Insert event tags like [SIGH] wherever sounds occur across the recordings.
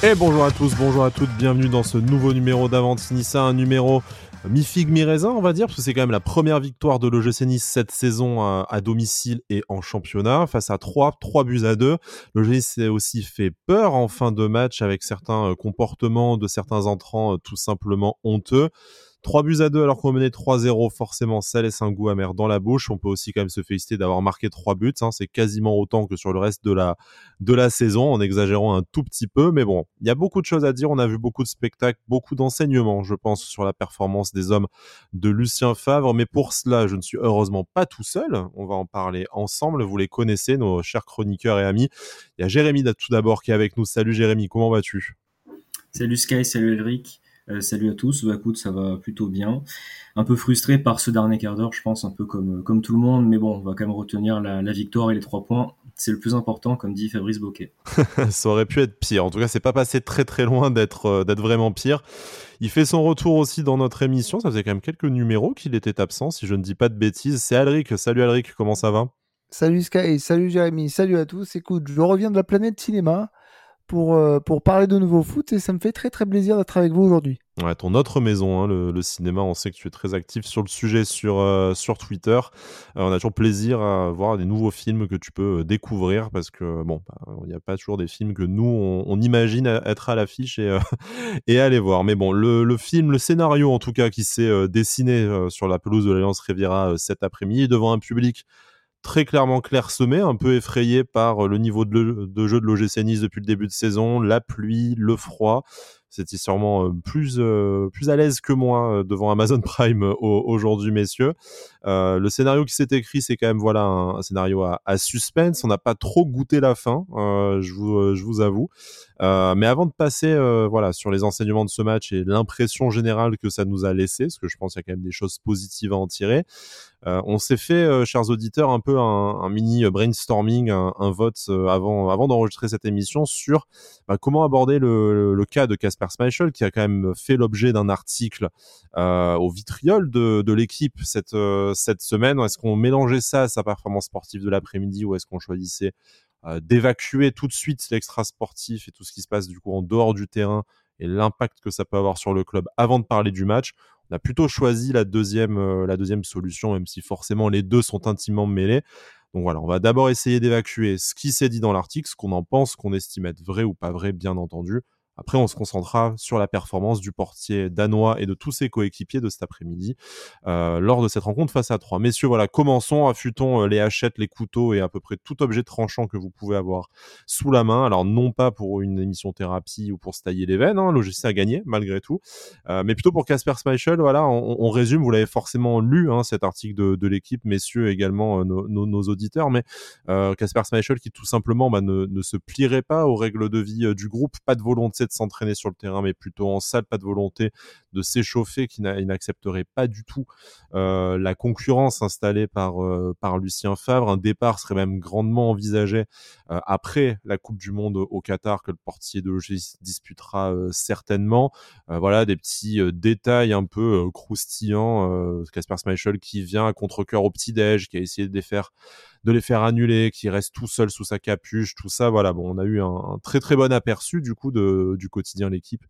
Et bonjour à tous, bonjour à toutes, bienvenue dans ce nouveau numéro d'Avantinissa, un numéro mi-figue, mi-raisin, on va dire, parce que c'est quand même la première victoire de l'OGC Nice cette saison à, domicile et en championnat, face à 3, 3 buts à 2. L'OGC s'est aussi fait peur en fin de match avec certains euh, comportements de certains entrants euh, tout simplement honteux. 3 buts à 2 alors qu'on menait 3-0, forcément ça laisse un goût amer dans la bouche. On peut aussi quand même se féliciter d'avoir marqué 3 buts, hein. c'est quasiment autant que sur le reste de la, de la saison, en exagérant un tout petit peu. Mais bon, il y a beaucoup de choses à dire, on a vu beaucoup de spectacles, beaucoup d'enseignements, je pense, sur la performance des hommes de Lucien Favre. Mais pour cela, je ne suis heureusement pas tout seul, on va en parler ensemble, vous les connaissez, nos chers chroniqueurs et amis. Il y a Jérémy tout d'abord qui est avec nous. Salut Jérémy, comment vas-tu? Salut Sky, salut Elric. Euh, salut à tous, bah écoute, ça va plutôt bien. Un peu frustré par ce dernier quart d'heure, je pense, un peu comme, comme tout le monde, mais bon, on va quand même retenir la, victoire et les trois points. C'est le plus important, comme dit Fabrice Boquet. [LAUGHS] ça aurait pu être pire. En tout cas, c'est pas passé très très loin d'être euh, d'être vraiment pire. Il fait son retour aussi dans notre émission. Ça faisait quand même quelques numéros qu'il était absent, si je ne dis pas de bêtises. C'est Alric. Salut Alric, comment ça va? Salut Sky, salut Jérémy, salut à tous. Écoute, je reviens de la planète cinéma pour, euh, pour parler de nouveau foot et ça me fait très très plaisir d'être avec vous aujourd'hui. Ouais, ton autre maison, hein, le, cinéma, on sait que tu es très actif sur le sujet sur, euh, sur Twitter. Euh, on a toujours plaisir à voir des nouveaux films que tu peux découvrir parce que, bon, bah, il n'y a pas toujours des films que nous, on, imagine être à l'affiche et, [LAUGHS] et aller voir. Mais bon, le, le, film, le scénario en tout cas qui s'est dessiné sur la pelouse de l'Alliance Riviera cet après-midi devant un public très clairement clairsemé, un peu effrayé par le niveau de, jeu de l'OGC depuis le début de saison, la pluie, le froid. C'était sûrement euh, plus, euh, plus à l'aise que moi euh, devant Amazon [LAUGHS] Prime aujourd'hui, messieurs. le scénario qui s'est écrit, c'est quand même voilà un, scénario à, à, suspense. On n'a pas trop goûté la fin, je, vous, je vous avoue. Mais avant de passer voilà sur les enseignements de ce match et l'impression générale que ça nous a laissé, parce que je pense qu'il y a quand même des choses positives à en tirer, on s'est fait, chers auditeurs, un peu un, mini brainstorming, un, vote avant, avant d'enregistrer cette émission sur bah, comment aborder le, le, cas de Casper Schmeichel, qui a quand même fait l'objet d'un article euh, au vitriol de, de l'équipe cette, euh, cette semaine. Est-ce qu'on mélangeait ça à sa performance sportive de l'après-midi ou est-ce qu'on choisissait euh, d'évacuer tout de suite l'extra sportif et tout ce qui se passe du coup en dehors du terrain et l'impact que ça peut avoir sur le club avant de parler du match on a plutôt choisi la deuxième, la deuxième solution, même si forcément les deux sont intimement mêlés. Donc voilà, on va d'abord essayer d'évacuer ce qui s'est dit dans l'article, ce qu'on en pense, qu'on estime être vrai ou pas vrai, bien entendu. Après, on se concentrera sur la performance du portier danois et de tous ses coéquipiers de cet après-midi euh, lors de cette rencontre face à trois. Messieurs, voilà, commençons, affûtons euh, les hachettes, les couteaux et à peu près tout objet tranchant que vous pouvez avoir sous la main. Alors, non pas pour une émission thérapie ou pour se tailler les veines, hein, l'OGC a gagné malgré tout, euh, mais plutôt pour Casper Schmeichel. Voilà, on, résume, vous l'avez forcément lu, hein, cet article de, l'équipe, messieurs également nos, auditeurs, mais Casper Schmeichel qui tout simplement bah, ne, ne, se plierait pas aux règles de vie du groupe, pas de volonté de s'entraîner sur le terrain, mais plutôt en salle, pas de volonté de s'échauffer, qui n'accepterait pas du tout euh, la concurrence installée par, euh, par Lucien Favre. Un départ serait même grandement envisagé euh, après la Coupe du Monde au Qatar que le portier de logis disputera certainement. voilà des petits détails un peu croustillants. Casper Schmeichel qui vient à contre-cœur au petit-déj, qui a essayé de les faire de les faire annuler, qui reste tout seul sous sa capuche, tout ça. Voilà, bon, on a eu un, très très bon aperçu du coup de, du quotidien l'équipe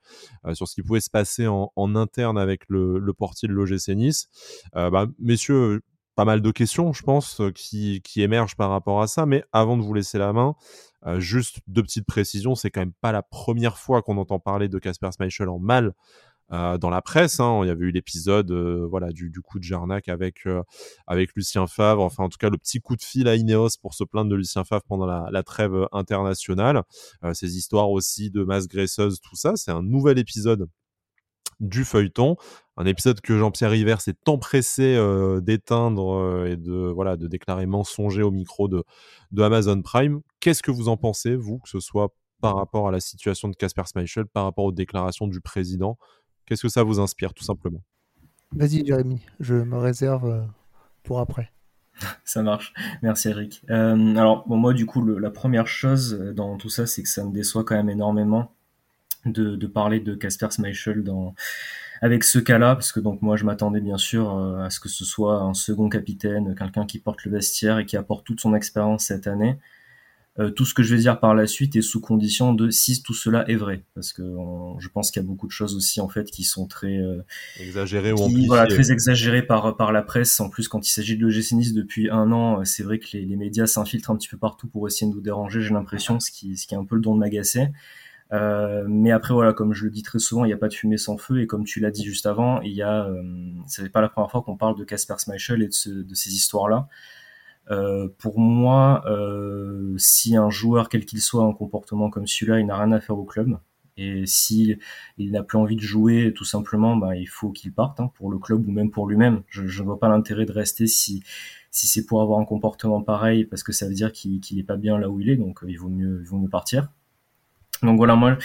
euh, sur ce qui pouvait se passer en, interne avec le, portier de l'OGC Nice. Euh, bah, messieurs, pas mal de questions, je pense, euh, qui, émergent par rapport à ça. Mais avant de vous laisser la main, juste deux petites précisions. C'est quand même pas la première fois qu'on entend parler de Casper Schmeichel en mal euh, dans la presse. Hein. Il y avait eu l'épisode euh, voilà du, coup de Jarnac avec euh, avec Lucien Favre. Enfin, en tout cas, le petit coup de fil à Ineos pour se plaindre de Lucien Favre pendant la, trêve internationale. ces histoires aussi de masse graisseuse, tout ça. C'est un nouvel épisode du feuilleton, un épisode que Jean-Pierre River s'est empressé d'éteindre et de voilà de déclarer mensonger au micro de, de Amazon Prime. Qu'est-ce que vous en pensez, vous, que ce soit par rapport à la situation de Casper Schmeichel, par rapport aux déclarations du président Qu'est-ce que ça vous inspire, tout simplement? Vas-y, Jérémy, je me réserve euh, pour après. [LAUGHS] Ça marche. Merci Eric. Euh, alors bon, moi du coup la première chose euh, dans tout ça c'est que ça me déçoit quand même énormément de, parler de Casper Schmeichel dans avec ce cas-là parce que donc moi je m'attendais bien sûr à ce que ce soit un second capitaine, quelqu'un qui porte le vestiaire et qui apporte toute son expérience cette année. Euh, tout ce que je vais dire par la suite est sous condition de si tout cela est vrai, parce que je pense qu'il y a beaucoup de choses aussi en fait qui sont très euh, exagérées ou voilà très exagérées par par la presse. En plus, quand il s'agit de l'OGC Nice depuis un an, c'est vrai que les, les médias s'infiltrent un petit peu partout pour essayer de nous déranger. J'ai l'impression, ce qui ce qui est un peu le don de m'agacer. Euh, mais après voilà, comme je le dis très souvent, il n'y a pas de fumée sans feu et comme tu l'as dit juste avant, il y a, euh, c'est pas la première fois qu'on parle de Casper Schmeichel et de, de ces histoires-là. Euh, pour moi, euh, si un joueur quel qu'il soit a un comportement comme celui-là, il n'a rien à faire au club. Et si il n'a plus envie de jouer, tout simplement, bah, il faut qu'il parte hein, pour le club ou même pour lui-même. Je ne vois pas l'intérêt de rester si si c'est pour avoir un comportement pareil, parce que ça veut dire qu'il n'est pas bien là où il est, donc il vaut mieux il vaut mieux partir. Donc voilà, moi,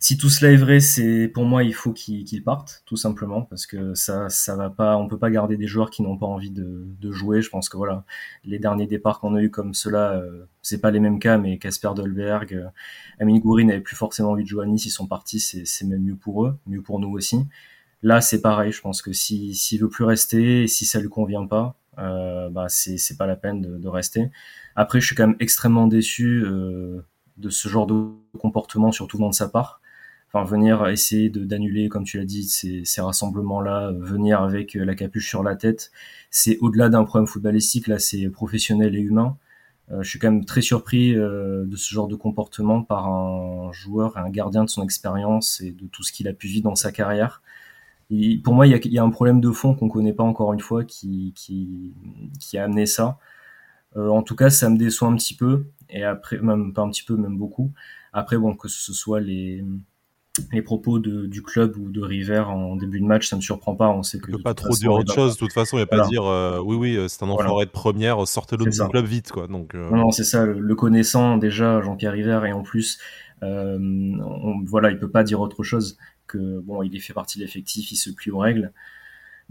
si tout cela est vrai, c'est pour moi, il faut qu'ils partent, tout simplement, parce que ça, ça va pas, on peut pas garder des joueurs qui n'ont pas envie de, de, jouer. Je pense que voilà, les derniers départs qu'on a eu comme cela, euh, c'est pas les mêmes cas, mais Casper Dolberg, euh, Amin Goury n'avait plus forcément envie de jouer à Nice, ils sont partis, c'est même mieux pour eux, mieux pour nous aussi. Là, c'est pareil, je pense que si s'il veut plus rester, si ça lui convient pas, euh, bah c'est pas la peine de, de, rester. Après, je suis quand même extrêmement déçu. Euh, de ce genre de comportement, surtout de sa part. Enfin, venir essayer d'annuler, comme tu l'as dit, ces, ces rassemblements-là, venir avec la capuche sur la tête, c'est au-delà d'un problème footballistique, là, c'est professionnel et humain. Euh, je suis quand même très surpris euh, de ce genre de comportement par un joueur, un gardien de son expérience et de tout ce qu'il a pu vivre dans sa carrière. Et pour moi, il y a, un problème de fond qu'on connaît pas encore une fois qui, qui, qui a amené ça. Euh, en tout cas, ça me déçoit un petit peu. Et après, même pas un petit peu, même beaucoup. Après, bon, que ce soit les, les propos de, du club ou de River en début de match, ça ne me surprend pas. On sait que. peut pas trop dire autre chose. De toute façon, il n'y a pas dire euh, oui, oui, euh, c'est un enfoiré de première, sortez-le du club vite, quoi. Donc. Euh... Non, c'est ça. Le, connaissant déjà, Jean-Pierre River, et en plus, euh, on, voilà, il peut pas dire autre chose que bon, il est fait partie de l'effectif, il se plie aux règles.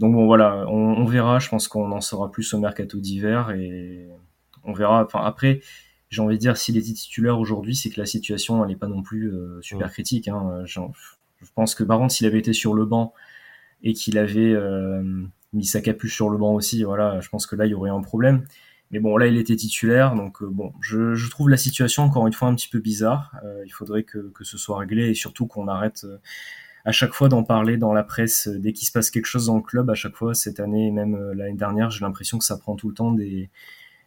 Donc bon, voilà, on, on verra. Je pense qu'on en saura plus au mercato d'hiver et on verra. Enfin, après, j'ai envie de dire, s'il était titulaire aujourd'hui, c'est que la situation, elle n'est pas non plus euh, super critique. Hein. Je, pense que, par contre, s'il avait été sur le banc et qu'il avait euh, mis sa capuche sur le banc aussi, voilà, je pense que là, il y aurait un problème. Mais bon, là, il était titulaire, donc euh, bon, je, je, trouve la situation encore une fois un petit peu bizarre. il faudrait que, que, ce soit réglé et surtout qu'on arrête à chaque fois d'en parler dans la presse dès qu'il se passe quelque chose dans le club. À chaque fois, cette année et même l'année dernière, j'ai l'impression que ça prend tout le temps des,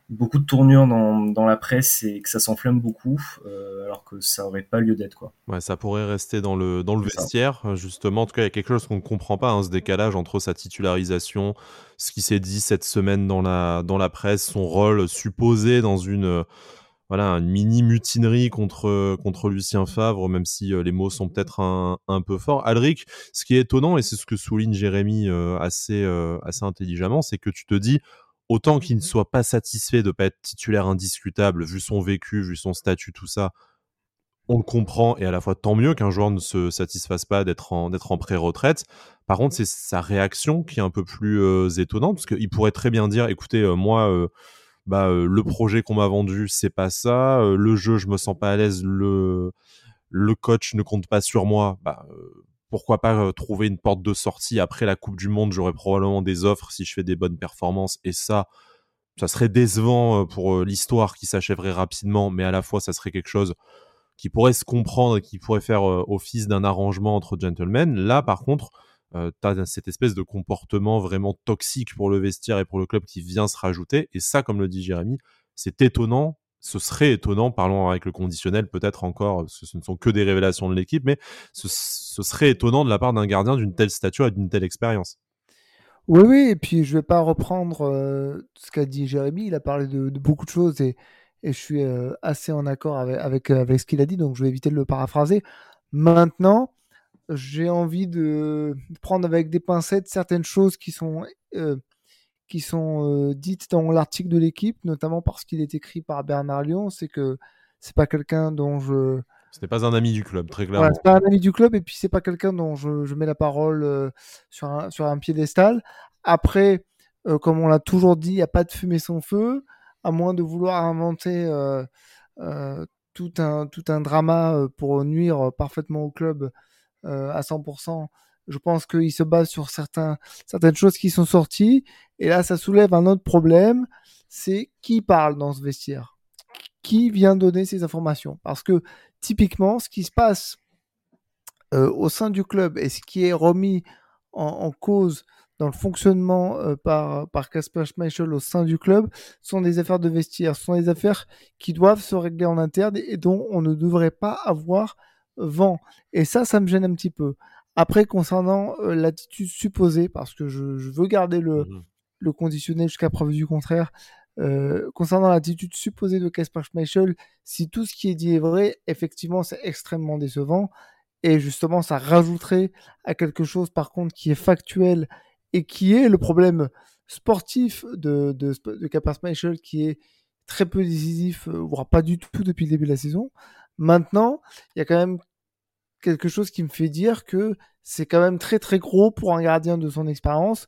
beaucoup de tournures dans, dans la presse et que ça s'enflamme beaucoup, euh, alors que ça aurait pas lieu d'être quoi. Ouais, ça pourrait rester dans le dans le vestiaire ça. justement. En tout cas, il y a quelque chose qu'on ne comprend pas, hein, ce décalage entre sa titularisation, ce qui s'est dit cette semaine dans la dans la presse, son rôle supposé dans une voilà une mini mutinerie contre contre Lucien Favre, même si euh, les mots sont peut-être un, un peu forts. Alric, ce qui est étonnant et c'est ce que souligne Jérémy euh, assez euh, assez intelligemment, c'est que tu te dis autant qu'il ne soit pas satisfait de pas être titulaire indiscutable, vu son vécu, vu son statut, tout ça, on le comprend et à la fois tant mieux qu'un joueur ne se satisfasse pas d'être en, d'être en pré-retraite. Par contre, c'est sa réaction qui est un peu plus euh, étonnante parce qu'il pourrait très bien dire, écoutez, euh, moi, euh, bah, le projet qu'on m'a vendu, c'est pas ça. le jeu, je me sens pas à l'aise. Le, le coach ne compte pas sur moi. Bah, pourquoi pas euh, trouver une porte de sortie après la Coupe du Monde? J'aurais probablement des offres si je fais des bonnes performances et ça, ça serait décevant euh, pour euh, l'histoire qui s'achèverait rapidement, mais à la fois ça serait quelque chose qui pourrait se comprendre et qui pourrait faire office d'un arrangement entre gentlemen. Là, par contre, tu as cette espèce de comportement vraiment toxique pour le vestiaire et pour le club qui vient se rajouter. Et ça, comme le dit Jérémy, c'est étonnant ce serait étonnant, parlons avec le conditionnel peut-être encore, parce que ce ne sont que des révélations de l'équipe, mais ce, serait étonnant de la part d'un gardien d'une telle stature et d'une telle expérience. Oui, oui, et puis je ne vais pas reprendre euh, ce qu'a dit Jérémy, il a parlé de, beaucoup de choses et, je suis euh, assez en accord avec, avec, euh, avec ce qu'il a dit, donc je vais éviter de le paraphraser. Maintenant, j'ai envie de prendre avec des pincettes certaines choses qui sont qui sont euh, dites dans l'article de l'équipe, notamment parce qu'il est écrit par Bernard Lyon, c'est que c'est pas quelqu'un dont je. Ce n'est pas un ami du club, très clairement. c'est pas un ami du club, et puis c'est pas quelqu'un dont je, je, mets la parole euh, sur, un, sur un piédestal. Après, euh, comme on l'a toujours dit, il n'y a pas de fumée sans feu, à moins de vouloir inventer tout, un, tout un drama pour nuire parfaitement au club à 100% je pense qu'il se base sur certaines choses qui sont sorties. Et là, ça soulève un autre problème. C'est qui parle dans ce vestiaire? Qui vient donner ces informations? Parce que typiquement, ce qui se passe euh, au sein du club et ce qui est remis en, cause dans le fonctionnement euh, par par Schmeichel au sein du club sont des affaires de vestiaire, sont des affaires qui doivent se régler en interne et dont on ne devrait pas avoir vent. Et ça, ça me gêne un petit peu. Après, concernant euh, l'attitude supposée, parce que je, veux garder le, mmh le conditionnel jusqu'à preuve du contraire, euh, concernant l'attitude supposée de Casper Schmeichel, si tout ce qui est dit est vrai, effectivement, c'est extrêmement décevant. Et justement, ça rajouterait à quelque chose, par contre, qui est factuel et qui est le problème sportif de, de, de Casper Schmeichel, qui est très peu décisif, euh, voire pas du tout depuis le début de la saison. Maintenant, il y a quand même quelque chose qui me fait dire que c'est quand même très très gros pour un gardien de son expérience.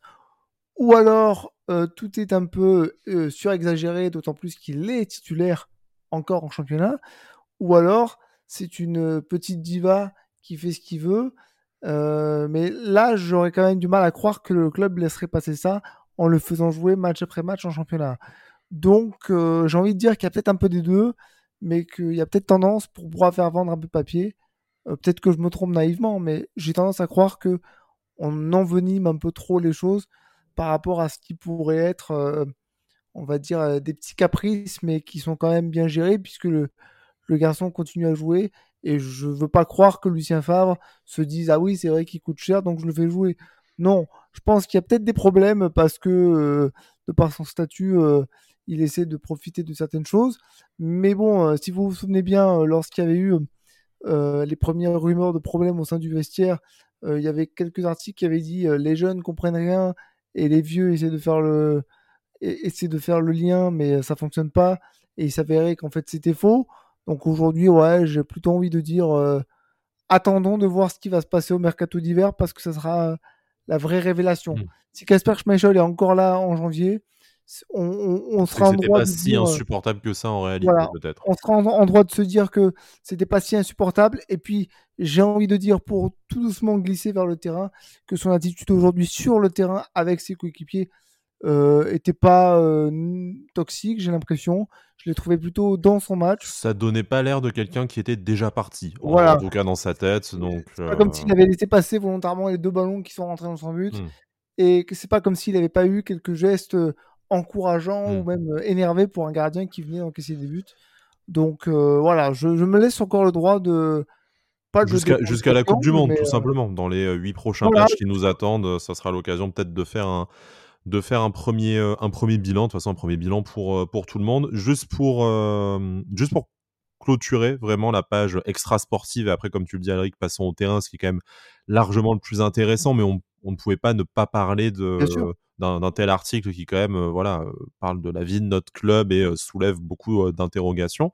Ou alors euh, tout est un peu euh, surexagéré, d'autant plus qu'il est titulaire encore en championnat, ou alors c'est une petite diva qui fait ce qu'il veut. Euh, mais là, j'aurais quand même du mal à croire que le club laisserait passer ça en le faisant jouer match après match en championnat. Donc, j'ai envie de dire qu'il y a peut-être un peu des deux, mais qu'il y a peut-être tendance pour pouvoir faire vendre un peu de papier. Peut-être que je me trompe naïvement, mais j'ai tendance à croire que on envenime un peu trop les choses par rapport à ce qui pourrait être, euh, on va dire, euh, des petits caprices, mais qui sont quand même bien gérés, puisque le, garçon continue à jouer. Et je veux pas croire que Lucien Favre se dise Ah oui, c'est vrai qu'il coûte cher, donc je le fais jouer. Non, je pense qu'il y a peut-être des problèmes parce que, euh, de par son statut, il essaie de profiter de certaines choses. Mais bon, si vous vous souvenez bien, lorsqu'il y avait eu les premières rumeurs de problèmes au sein du vestiaire, il y avait quelques articles qui avaient dit les jeunes comprennent rien et les vieux essaient de faire le essaient de faire le lien mais ça fonctionne pas. Et il s'avérait qu'en fait c'était faux. Donc aujourd'hui ouais j'ai plutôt envie de dire euh, attendons de voir ce qui va se passer au mercato d'hiver parce que ça sera la vraie révélation. Mmh. si Casper Schmeichel est encore là en janvier on, sera en droit pas si euh, insupportable que ça en réalité peut-être. On sera en, droit de se dire que c'était pas si insupportable et puis j'ai envie de dire pour tout doucement glisser vers le terrain que son attitude aujourd'hui sur le terrain avec ses coéquipiers euh, était pas euh, toxique, j'ai l'impression. Je l'ai trouvé plutôt dans son match. Ça donnait pas l'air de quelqu'un qui était déjà parti, en tout cas dans sa tête. Donc, pas comme s'il avait laissé passer volontairement les deux ballons qui sont rentrés dans son but. Hmm. Et que c'est pas comme s'il n'avait pas eu quelques gestes encourageant ou mmh. même euh, énervé pour un gardien qui venait encaisser des buts. Donc euh, voilà, je, me laisse encore le droit de pas jusqu'à la Coupe du Monde, tout euh, simplement. Dans les huit prochains matchs qui nous attendent, ça sera l'occasion peut-être de faire un de faire un premier un premier bilan, de toute façon un premier bilan pour pour tout le monde, juste pour juste pour clôturer vraiment la page extra sportive et après comme tu le dis Alric, passons au terrain, ce qui est quand même largement le plus intéressant, mais on, on ne pouvait pas ne pas parler de d'un tel article qui quand même euh, voilà euh, parle de la vie de notre club et euh, soulève beaucoup d'interrogations.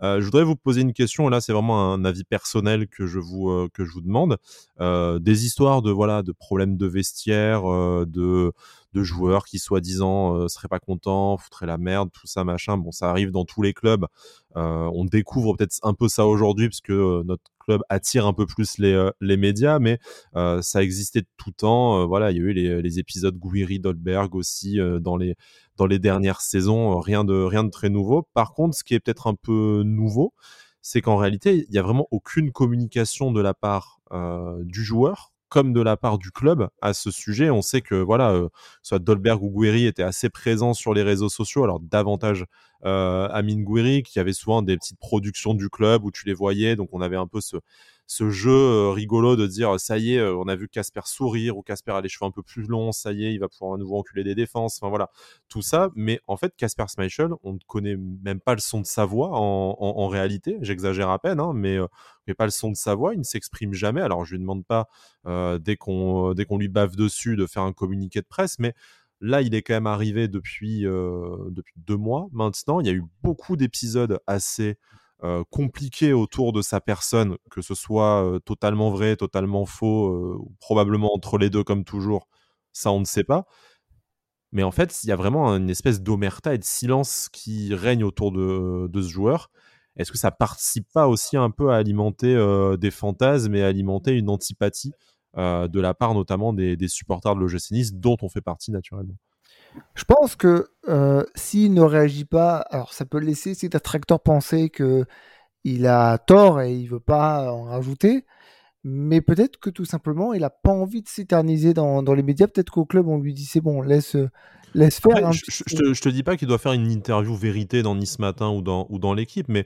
je voudrais vous poser une question. Là, c'est vraiment un avis personnel que je vous que je vous demande. des histoires de voilà de problèmes de vestiaire, de de joueurs qui soi-disant euh, seraient pas contents, foutraient la merde, tout ça machin. Bon, ça arrive dans tous les clubs. Euh, on découvre peut-être un peu ça aujourd'hui parce que euh, notre club attire un peu plus les, les médias, mais ça existait de tout temps. voilà, il y a eu les, les épisodes Guiri Dolberg aussi dans les dans les dernières saisons. rien de rien de très nouveau. Par contre, ce qui est peut-être un peu nouveau, c'est qu'en réalité, il n'y a vraiment aucune communication de la part du joueur comme de la part du club à ce sujet. On sait que voilà, euh, soit Dolberg ou Guiri étaient assez présents sur les réseaux sociaux, alors davantage euh, Amine Guiri, qui avait souvent des petites productions du club où tu les voyais, donc on avait un peu ce, ce jeu euh, rigolo de dire ça y est, euh, on a vu Casper sourire ou Casper a les cheveux un peu plus longs, ça y est, il va pouvoir à nouveau enculer des défenses, enfin voilà, tout ça. Mais en fait, Casper Schmeichel, on ne connaît même pas le son de sa voix en, réalité. J'exagère à peine, hein, mais, euh, mais pas le son de sa voix. Il ne s'exprime jamais. Alors je lui demande pas dès qu'on lui bave dessus de faire un communiqué de presse, mais Là, il est quand même arrivé depuis, deux mois maintenant. Il y a eu beaucoup d'épisodes assez euh, compliqué autour de sa personne, que ce soit euh, totalement vrai, totalement faux, euh, probablement entre les deux comme toujours, ça on ne sait pas. Mais en fait, il y a vraiment une espèce d'omerta et de silence qui règne autour de, ce joueur. Est-ce que ça participe pas aussi un peu à alimenter des fantasmes et à alimenter une antipathie de la part notamment des, supporters de l'OGC dont on fait partie naturellement? Je pense que euh, s'il ne réagit pas, alors ça peut laisser cet attracteur penser que il a tort et il veut pas en rajouter, mais peut-être que tout simplement il a pas envie de s'éterniser dans, dans, les médias. Peut-être qu'au club on lui dit c'est bon, laisse laisse faire. je, je, te, je, te, dis pas qu'il doit faire une interview vérité dans Nice Matin ou dans, ou dans l'équipe, mais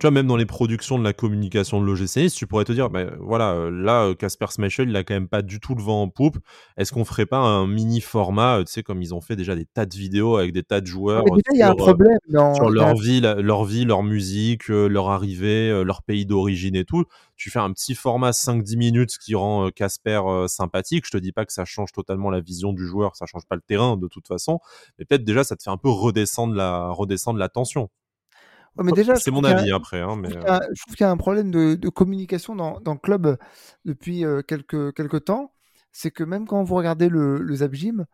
tu vois, même dans les productions de la communication de l'OGC tu pourrais te dire, ben voilà, euh, là, euh, Casper Smashel, il a quand même pas du tout le vent en poupe. Est-ce qu'on ferait pas un mini format, euh, tu sais, comme ils ont fait déjà des tas de vidéos avec des tas de joueurs il y a un problème sur leur vie, leur vie, leur musique, leur arrivée, leur pays d'origine et tout. Tu fais un petit format 5-10 minutes qui rend Casper sympathique. Je te dis pas que ça change totalement la vision du joueur, ça change pas le terrain de toute façon, mais peut-être déjà ça te fait un peu redescendre la redescendre la tension mais déjà, c'est mon avis après. Hein, mais je, trouve qu'il y a un problème de, communication dans, le club depuis quelques, quelques temps. C'est que même quand vous regardez le, le Zap Gym,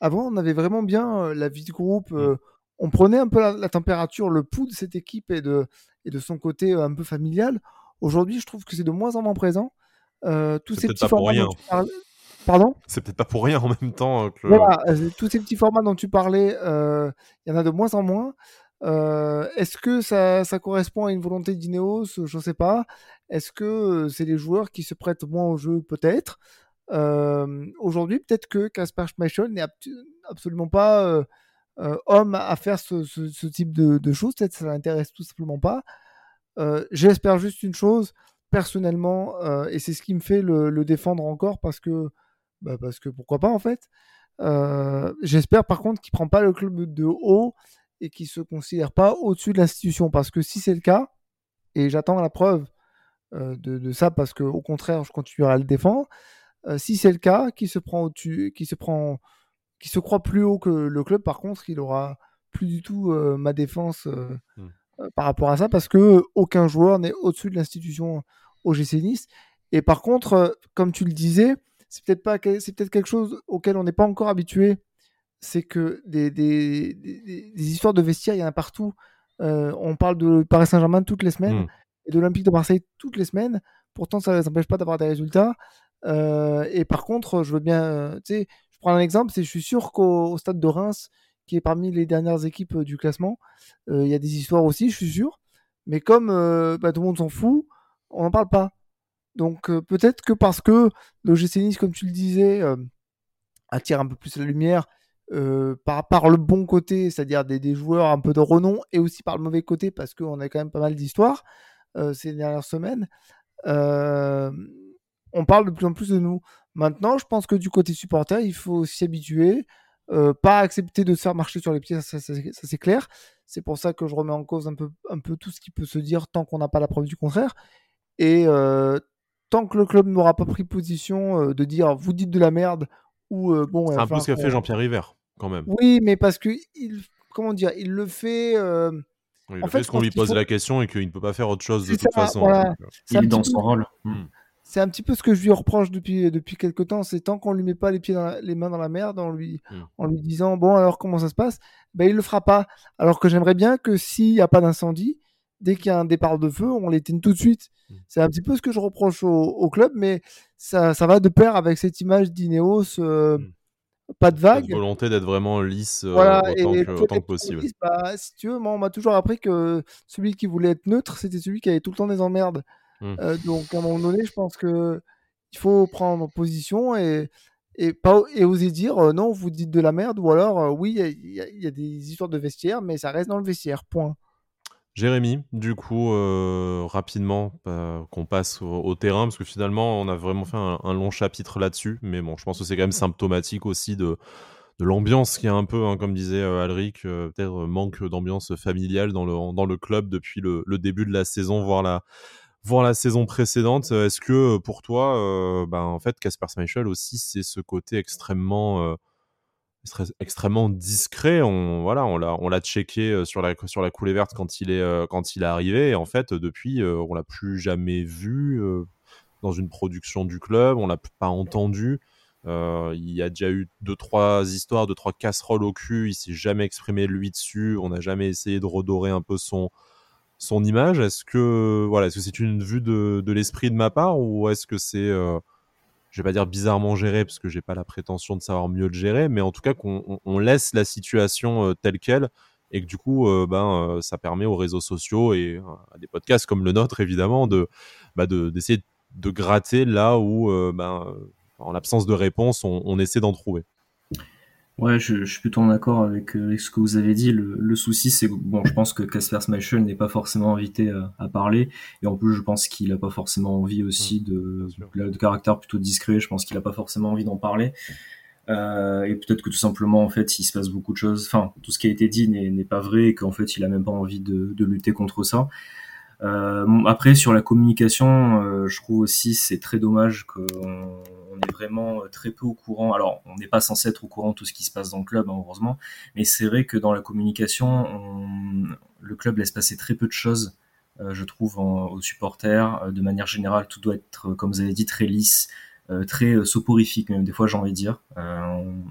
avant, on avait vraiment bien la vie de groupe. Mmh. on prenait un peu la, température, le pouls de cette équipe et de, et de son côté un peu familial. Aujourd'hui, je trouve que c'est de moins en moins présent. tous ces petits formats dont tu parlais... Pardon C'est peut-être pas pour rien en même temps. Que... Voilà, tous ces petits formats dont tu parlais, il y en a de moins en moins. Euh, est-ce que ça, ça, correspond à une volonté d'Ineos? Je ne sais pas. Est-ce que euh, c'est les joueurs qui se prêtent moins au jeu? Peut-être. Euh, aujourd'hui, peut-être que Kasper Schmeichel n'est absolument pas homme à faire ce, ce, type de, de choses. Peut-être que ça l'intéresse tout simplement pas. J'espère juste une chose, personnellement, et c'est ce qui me fait le, le défendre encore parce que, bah parce que pourquoi pas en fait. J'espère par contre qu'il prend pas le club de haut et qui se considère pas au-dessus de l'institution. Parce que si c'est le cas, et j'attends la preuve euh, de, ça parce que au contraire, je continuerai à le défendre. Euh, si c'est le cas, qui se prend au-dessus, qui se prend, qui se croit plus haut que le club, par contre, il aura plus du tout euh, ma défense hmm. par rapport à ça parce que aucun joueur n'est au-dessus de l'institution OGC Nice. Et par contre, comme tu le disais, c'est peut-être pas, c'est peut-être quelque chose auquel on n'est pas encore habitué c'est que des, des, des, histoires de vestiaires, il y en a partout. Euh, on parle de Paris Saint-Germain toutes les semaines mmh. et de l'Olympique de Marseille toutes les semaines. Pourtant, ça ne les empêche pas d'avoir des résultats. Euh, et par contre, je veux bien. Euh, tu sais, je prends un exemple c'est je suis sûr qu'au stade de Reims, qui est parmi les dernières équipes du classement, il y a des histoires aussi, je suis sûr. Mais comme bah, tout le monde s'en fout, on n'en parle pas. Donc peut-être que parce que le GC Nice, comme tu le disais, attire un peu plus la lumière euh, par, par, le bon côté, c'est-à-dire des, joueurs un peu de renom, et aussi par le mauvais côté, parce qu'on a quand même pas mal d'histoires euh, ces dernières semaines. Euh, on parle de plus en plus de nous. Maintenant, je pense que du côté supporter, il faut s'y habituer, pas accepter de se faire marcher sur les pieds, ça, c'est clair. C'est pour ça que je remets en cause un peu, un peu tout ce qui peut se dire tant qu'on n'a pas la preuve du contraire. Et tant que le club n'aura pas pris position de dire vous dites de la merde ou bon. C'est un peu ce qu'a fait Jean-Pierre River quand même. Oui, mais parce que il, comment dire, il le fait. Euh... il en fait, ce qu'on lui pose la question et qu'il ne peut pas faire autre chose de toute façon. Voilà. Il est dans son rôle. Hmm. C'est un petit peu ce que je lui reproche depuis depuis quelques temps, c'est tant qu'on lui met pas les pieds dans les mains dans la merde en lui hmm. en lui disant bon alors comment ça se passe, ben il le fera pas. Alors que j'aimerais bien que s'il n'y a pas d'incendie, dès qu'il y a un départ de feu, on l'éteigne tout de suite. Hmm. C'est un petit peu ce que je reproche au, au club, mais ça, ça, va de pair avec cette image d'Ineos. Euh, pas de vague. Cette volonté d'être vraiment lisse euh, autant, que, possible. bah, si tu veux, moi, on m'a toujours appris que celui qui voulait être neutre, c'était celui qui avait tout le temps des emmerdes. Mmh. Euh, donc, à un moment donné, je pense que il faut prendre position et, et, pas, et oser dire non, vous dites de la merde, ou alors oui, il y, y, a des histoires de vestiaire, mais ça reste dans le vestiaire, point. Jérémy, du coup, euh, rapidement, bah, qu'on passe au, terrain, parce que finalement, on a vraiment fait un, long chapitre là-dessus, mais bon, je pense que c'est quand même symptomatique aussi de, l'ambiance qui est un peu, hein, comme disait euh, Alric, euh, peut-être manque d'ambiance familiale dans le, club depuis le, début de la saison, voire la, saison précédente. Est-ce que pour toi, bah, en fait, Casper Schmeichel aussi, c'est ce côté extrêmement extrêmement discret. On voilà, on l'a on l'a checké euh, sur la sur la coulée verte quand il est euh, quand il est arrivé. Et en fait, depuis, euh, on l'a plus jamais vu dans une production du club. On l'a pas entendu. il y a déjà eu deux trois histoires, deux trois casseroles au cul. Il s'est jamais exprimé lui dessus. On n'a jamais essayé de redorer un peu son son image. Est-ce que voilà, est-ce que c'est une vue de, de l'esprit de ma part ou est-ce que c'est je vais pas dire bizarrement géré parce que j'ai pas la prétention de savoir mieux le gérer, mais en tout cas qu'on laisse la situation euh, telle qu'elle et que du coup, euh, ben, euh, ça permet aux réseaux sociaux et à des podcasts comme le nôtre évidemment de bah, d'essayer de, gratter là où, ben, en l'absence de réponse, on essaie d'en trouver. Ouais, je, suis plutôt en accord avec, euh, avec, ce que vous avez dit. Le, le souci, c'est bon, je pense que Casper Schmeichel n'est pas forcément invité à, à, parler, et en plus, je pense qu'il n'a pas forcément envie aussi mmh, de, de, caractère plutôt discret. Je pense qu'il n'a pas forcément envie d'en parler. Euh, et peut-être que tout simplement, en fait, il se passe beaucoup de choses. Enfin, tout ce qui a été dit n'est pas vrai, et qu'en fait, il a même pas envie de, de lutter contre ça. Euh, après, sur la communication, euh, je trouve aussi c'est très dommage qu'on on est vraiment très peu au courant. Alors, on n'est pas censé être au courant de tout ce qui se passe dans le club, hein, heureusement, mais c'est vrai que dans la communication, on, le club laisse passer très peu de choses, euh, je trouve, aux supporters. de manière générale, tout doit être, comme vous avez dit, très lisse. Euh, très euh, soporifique même des fois j'ai envie de dire euh,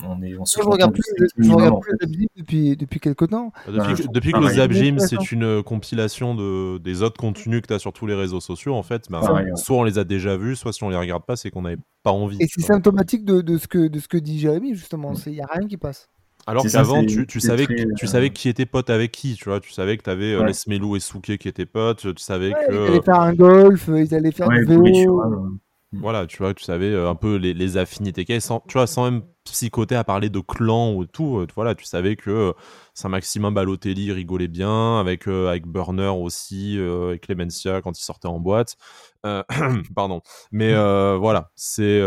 on, est on se je regarde plus, je regarde plus fait. depuis depuis quelques temps depuis, que, depuis que le Zap Gym c'est une compilation de des autres contenus que tu as sur tous les réseaux sociaux en fait bah, soit on les a déjà vus soit si on les regarde pas c'est qu'on n'avait pas envie et c'est symptomatique de, de, ce que de ce que dit Jérémy justement il y a rien qui passe alors qu'avant, tu, tu savais, tu savais qui était pote avec qui, tu vois. Tu savais que tu avais ouais. Les et Souké qui étaient potes. Tu savais que. Ils allaient faire un golf, ils allaient faire du vélo. Voilà, tu vois, tu savais euh, un peu les, les affinités qu'il y sans, tu vois, sans même psychoter à parler de clan ou tout. Euh, voilà, tu savais que euh, Saint-Maximin Balotelli rigolait bien, avec, avec Burner aussi, et Clemencia quand il sortait en boîte. [CLEARS THROAT] pardon. Mais voilà, c'est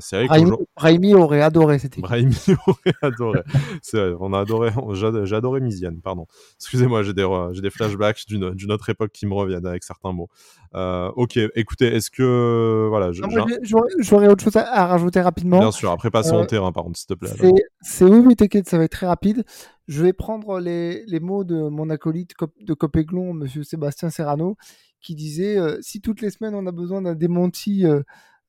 c'est vrai que. Raimi aurait adoré cette équipe. Raimi [LAUGHS] aurait adoré. c'est vrai, on a adoré, j'ai adoré Misiane, pardon. Excusez-moi, j'ai des, des flashbacks d'une autre époque qui me reviennent avec certains mots. ok, écoutez, est-ce que. Voilà, J'aurais autre chose à, rajouter rapidement. Bien sûr, après passons au terrain, par contre, s'il te plaît. C'est oui, t'inquiète, ça va être très rapide. Je vais prendre les, les mots de mon acolyte de Copéglon, monsieur Sébastien Serrano, qui disait euh, si toutes les semaines on a besoin d'un démenti euh,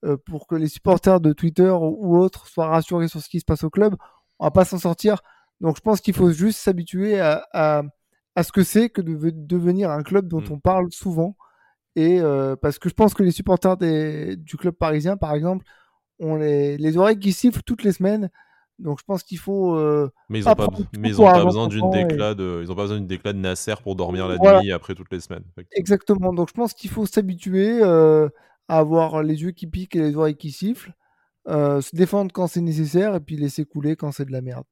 euh, pour que les supporters de Twitter ou, autres soient rassurés sur ce qui se passe au club, on va pas s'en sortir. Donc je pense qu'il faut juste s'habituer à, à, à, ce que c'est que de devenir un club dont mm. on parle souvent. Et parce que je pense que les supporters des, du club parisien, par exemple, ont les, les oreilles qui sifflent toutes les semaines. Donc je pense qu'il faut. Euh, mais ils n'ont pas, ils ont pas besoin d'une déclat de, ils ont pas besoin d'une Nasser pour dormir la nuit après toutes les semaines. Exactement. Donc je pense qu'il faut s'habituer euh, à avoir les yeux qui piquent et les oreilles qui sifflent, euh, se défendre quand c'est nécessaire et puis laisser couler quand c'est de la merde.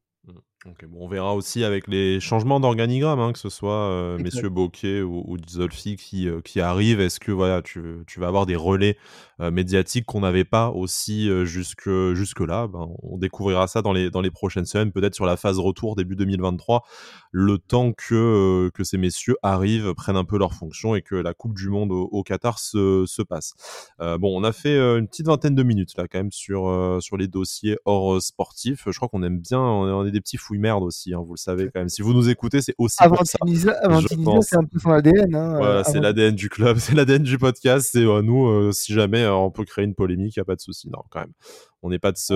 On verra aussi avec les changements d'organigramme, hein, que ce soit euh, messieurs Bokeh ou, ou Zolfi qui, euh, qui arrivent. Est-ce que voilà, tu, tu, vas avoir des relais euh, médiatiques qu'on n'avait pas aussi jusque, jusque là ben, On découvrira ça dans les, dans les prochaines semaines, peut-être sur la phase retour début 2023, le temps que, que ces messieurs arrivent, prennent un peu leurs fonctions et que la Coupe du Monde au, Qatar se, se passe. bon, on a fait une petite vingtaine de minutes là quand même sur, sur les dossiers hors sportifs. Je crois qu'on aime bien, on est des petits fouilles merde aussi, hein, vous le savez quand même. Si vous nous écoutez, c'est aussi avant ça. c'est un peu son ADN. Hein, voilà, c'est l'ADN du club, [LAUGHS] c'est l'ADN du podcast. C'est euh, nous, euh, si jamais euh, on peut créer une polémique, il n'y a pas de souci. Non, quand même. On n'est pas de ce,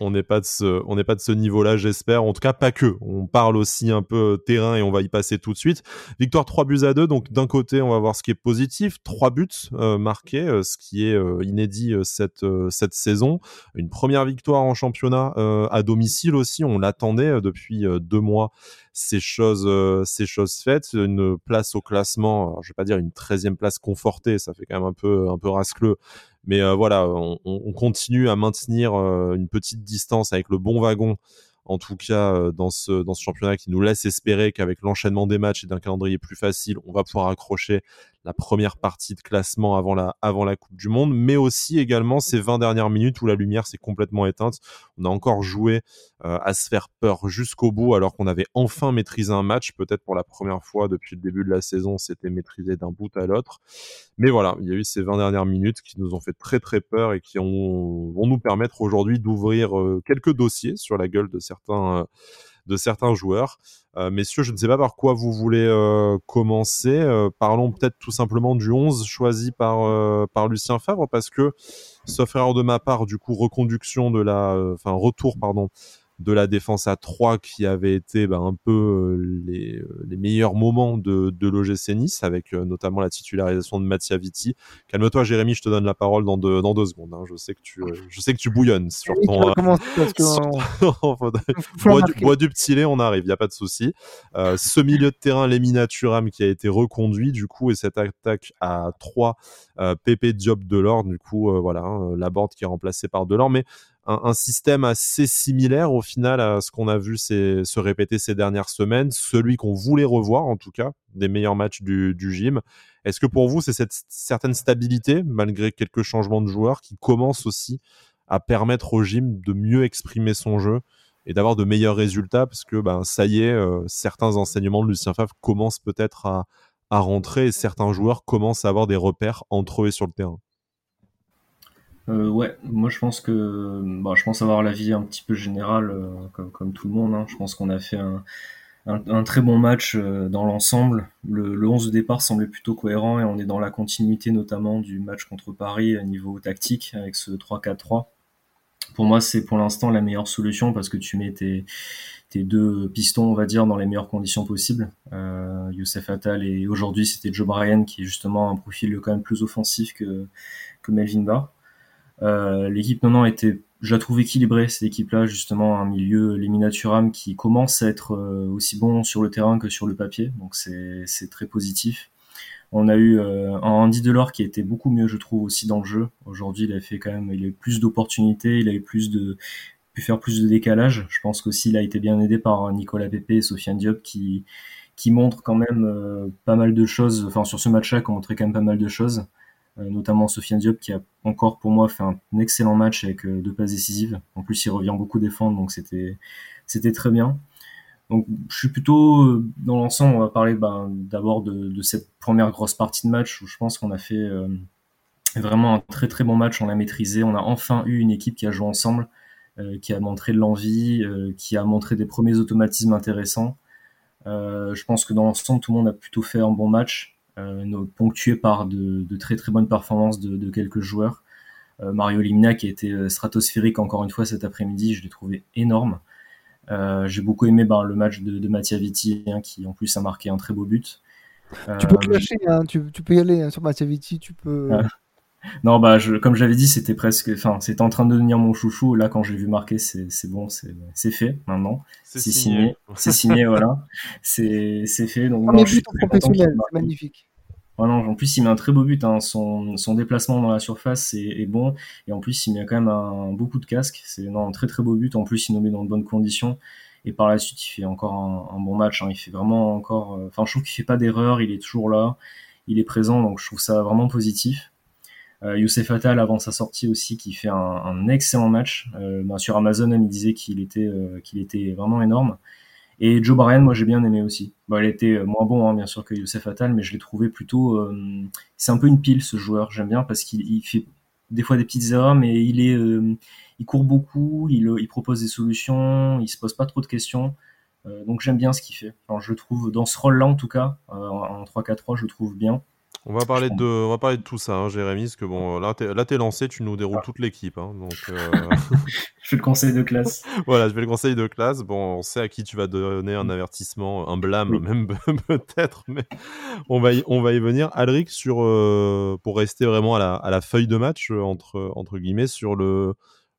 on n'est pas de ce, on n'est pas de ce niveau-là, j'espère. En tout cas, pas que. On parle aussi un peu terrain et on va y passer tout de suite. Victoire 3 buts à 2. Donc d'un côté, on va voir ce qui est positif, 3 buts euh, marqués, euh, ce qui est euh, inédit cette cette saison. Une première victoire en championnat à domicile aussi. On l'attendait depuis deux mois. Ces choses, ces choses faites, une place au classement. Alors, je vais pas dire une 13e place confortée, ça fait quand même un peu un peu rascleux mais euh, voilà, on, on, continue à maintenir euh, une petite distance avec le bon wagon en tout cas euh, dans ce championnat qui nous laisse espérer qu'avec l'enchaînement des matchs et d'un calendrier plus facile, on va pouvoir accrocher la première partie de classement avant la, avant la Coupe du Monde, mais aussi également ces 20 dernières minutes où la lumière s'est complètement éteinte. On a encore joué euh, à se faire peur jusqu'au bout alors qu'on avait enfin maîtrisé un match, peut-être pour la première fois depuis le début de la saison, c'était maîtrisé d'un bout à l'autre. Mais voilà, il y a eu ces 20 dernières minutes qui nous ont fait très très peur et qui ont, vont nous permettre aujourd'hui d'ouvrir euh, quelques dossiers sur la gueule de certains... Euh, de certains joueurs. Euh, messieurs, je ne sais pas par quoi vous voulez euh, commencer. Euh, parlons peut-être tout simplement du 11 choisi par, par Lucien Favre, parce que, sauf erreur de ma part, du coup, reconduction de la, enfin, retour, pardon, de la défense à 3 qui avait été bah, un peu les, les, meilleurs moments de, de l'OGC Nice, avec notamment la titularisation de Mattia Vitti. Calme-toi, Jérémy, je te donne la parole dans deux, dans deux secondes. Hein. Je, sais que tu, je sais que tu bouillonnes sur ton. [LAUGHS] [LAUGHS] [LAUGHS] bois, du, petit lait, on arrive, il n'y a pas de souci. ce milieu de terrain, Lemina Turam, qui a été reconduit, du coup, et cette attaque à 3 euh, Pépé Diop Delors, du coup, euh, voilà, hein, la bande qui est remplacée par Delors, mais un, système assez similaire au final à ce qu'on a vu se répéter ces dernières semaines, celui qu'on voulait revoir en tout cas, des meilleurs matchs du, gym. Est-ce que pour vous, c'est cette certaine stabilité, malgré quelques changements de joueurs, qui commence aussi à permettre au gym de mieux exprimer son jeu et d'avoir de meilleurs résultats? Parce que ben, ça y est, euh, certains enseignements de Lucien Favre commencent peut-être à, à rentrer et certains joueurs commencent à avoir des repères entre eux et sur le terrain euh, ouais, moi je pense que bah, je pense avoir l'avis un petit peu général euh, comme, tout le monde. Hein. Je pense qu'on a fait un, très bon match euh, dans l'ensemble. Le, le 11 de départ semblait plutôt cohérent et on est dans la continuité notamment du match contre Paris à niveau tactique avec ce 3-4-3. Pour moi, c'est pour l'instant la meilleure solution parce que tu mets tes, deux pistons, on va dire, dans les meilleures conditions possibles. Euh, Youssef Attal et aujourd'hui c'était Joe Bryan qui est justement un profil quand même plus offensif que, que Melvin Barr. Euh, l'équipe non non était, je la trouve équilibrée cette équipe-là justement un milieu Leminaturam qui commence à être euh, aussi bon sur le terrain que sur le papier, donc c'est très positif. On a eu euh, un Andy Delors qui était beaucoup mieux, je trouve, aussi dans le jeu. Aujourd'hui, il a fait quand même, il a eu plus d'opportunités, il a eu plus de, pu faire plus de décalage. Je pense qu'aussi il a été bien aidé par Nicolas Pepe et Sofiane Diop qui qui montrent quand même euh, pas mal de choses. Enfin sur ce match-là, qui ont montré quand même pas mal de choses, euh, notamment Sofiane Diop qui a encore pour moi fait un, excellent match avec euh, deux passes décisives. En plus, il revient beaucoup défendre, donc c'était c'était très bien. Donc je suis plutôt dans l'ensemble, on va parler ben, d'abord de, cette première grosse partie de match où je pense qu'on a fait vraiment un très très bon match, on l'a maîtrisé, on a enfin eu une équipe qui a joué ensemble, euh, qui a montré de l'envie, euh, qui a montré des premiers automatismes intéressants. Euh, je pense que dans l'ensemble, tout le monde a plutôt fait un bon match, ponctué par de, très très bonnes performances de, quelques joueurs. Mario Limina qui a été stratosphérique encore une fois cet après-midi, je l'ai trouvé énorme. j'ai beaucoup aimé ben, le match de, de Mattia Vitti, hein, qui en plus a marqué un très beau but. Tu peux te lâcher, hein, tu, peux y aller hein, sur Mattia Vitti, tu peux. Non, bah, je, comme j'avais dit, c'était presque, enfin, c'était en train de devenir mon chouchou. Là, quand j'ai vu marquer, c'est bon, c'est fait maintenant. C'est signé. C'est signé, voilà. C'est fait. Donc, non, but professionnel, c'est magnifique. En plus, il met un très beau but. Hein. Son, déplacement dans la surface est, bon. Et en plus, il met quand même un, beaucoup de casque. C'est un très très beau but. En plus, il nous met dans de bonnes conditions. Et par la suite, il fait encore un, bon match. Hein. Il fait vraiment encore. Euh, enfin, je trouve qu'il fait pas d'erreur. Il est toujours là. Il est présent. Donc, je trouve ça vraiment positif. Euh, Youssef Attal avant sa sortie aussi qui fait un, excellent match. Euh, ben, sur Amazon, il disait qu'il était, euh, qu'il était vraiment énorme. Et Joe Bryan, moi j'ai bien aimé aussi. Bon, il était moins bon hein, bien sûr que Youssef Attal, mais je l'ai trouvé plutôt. c'est un peu une pile ce joueur. J'aime bien parce qu'il fait des fois des petites erreurs, mais il est, il court beaucoup, il, il, propose des solutions, il se pose pas trop de questions. donc j'aime bien ce qu'il fait. Alors, je le trouve dans ce rôle-là en tout cas, en 3-4-3, je le trouve bien. On va parler de, on va parler de tout ça, hein, Jérémy, parce que bon, là, t'es, lancé, tu nous déroules ah. toute l'équipe, hein, donc. Euh, [LAUGHS] je fais le conseil de classe. [LAUGHS] voilà, je fais le conseil de classe. Bon, on sait à qui tu vas donner un avertissement, un blâme, même [LAUGHS] peut-être, mais on va y, on va y venir. Alric, sur, euh, pour rester vraiment à la, à la feuille de match euh, entre, entre guillemets, sur le,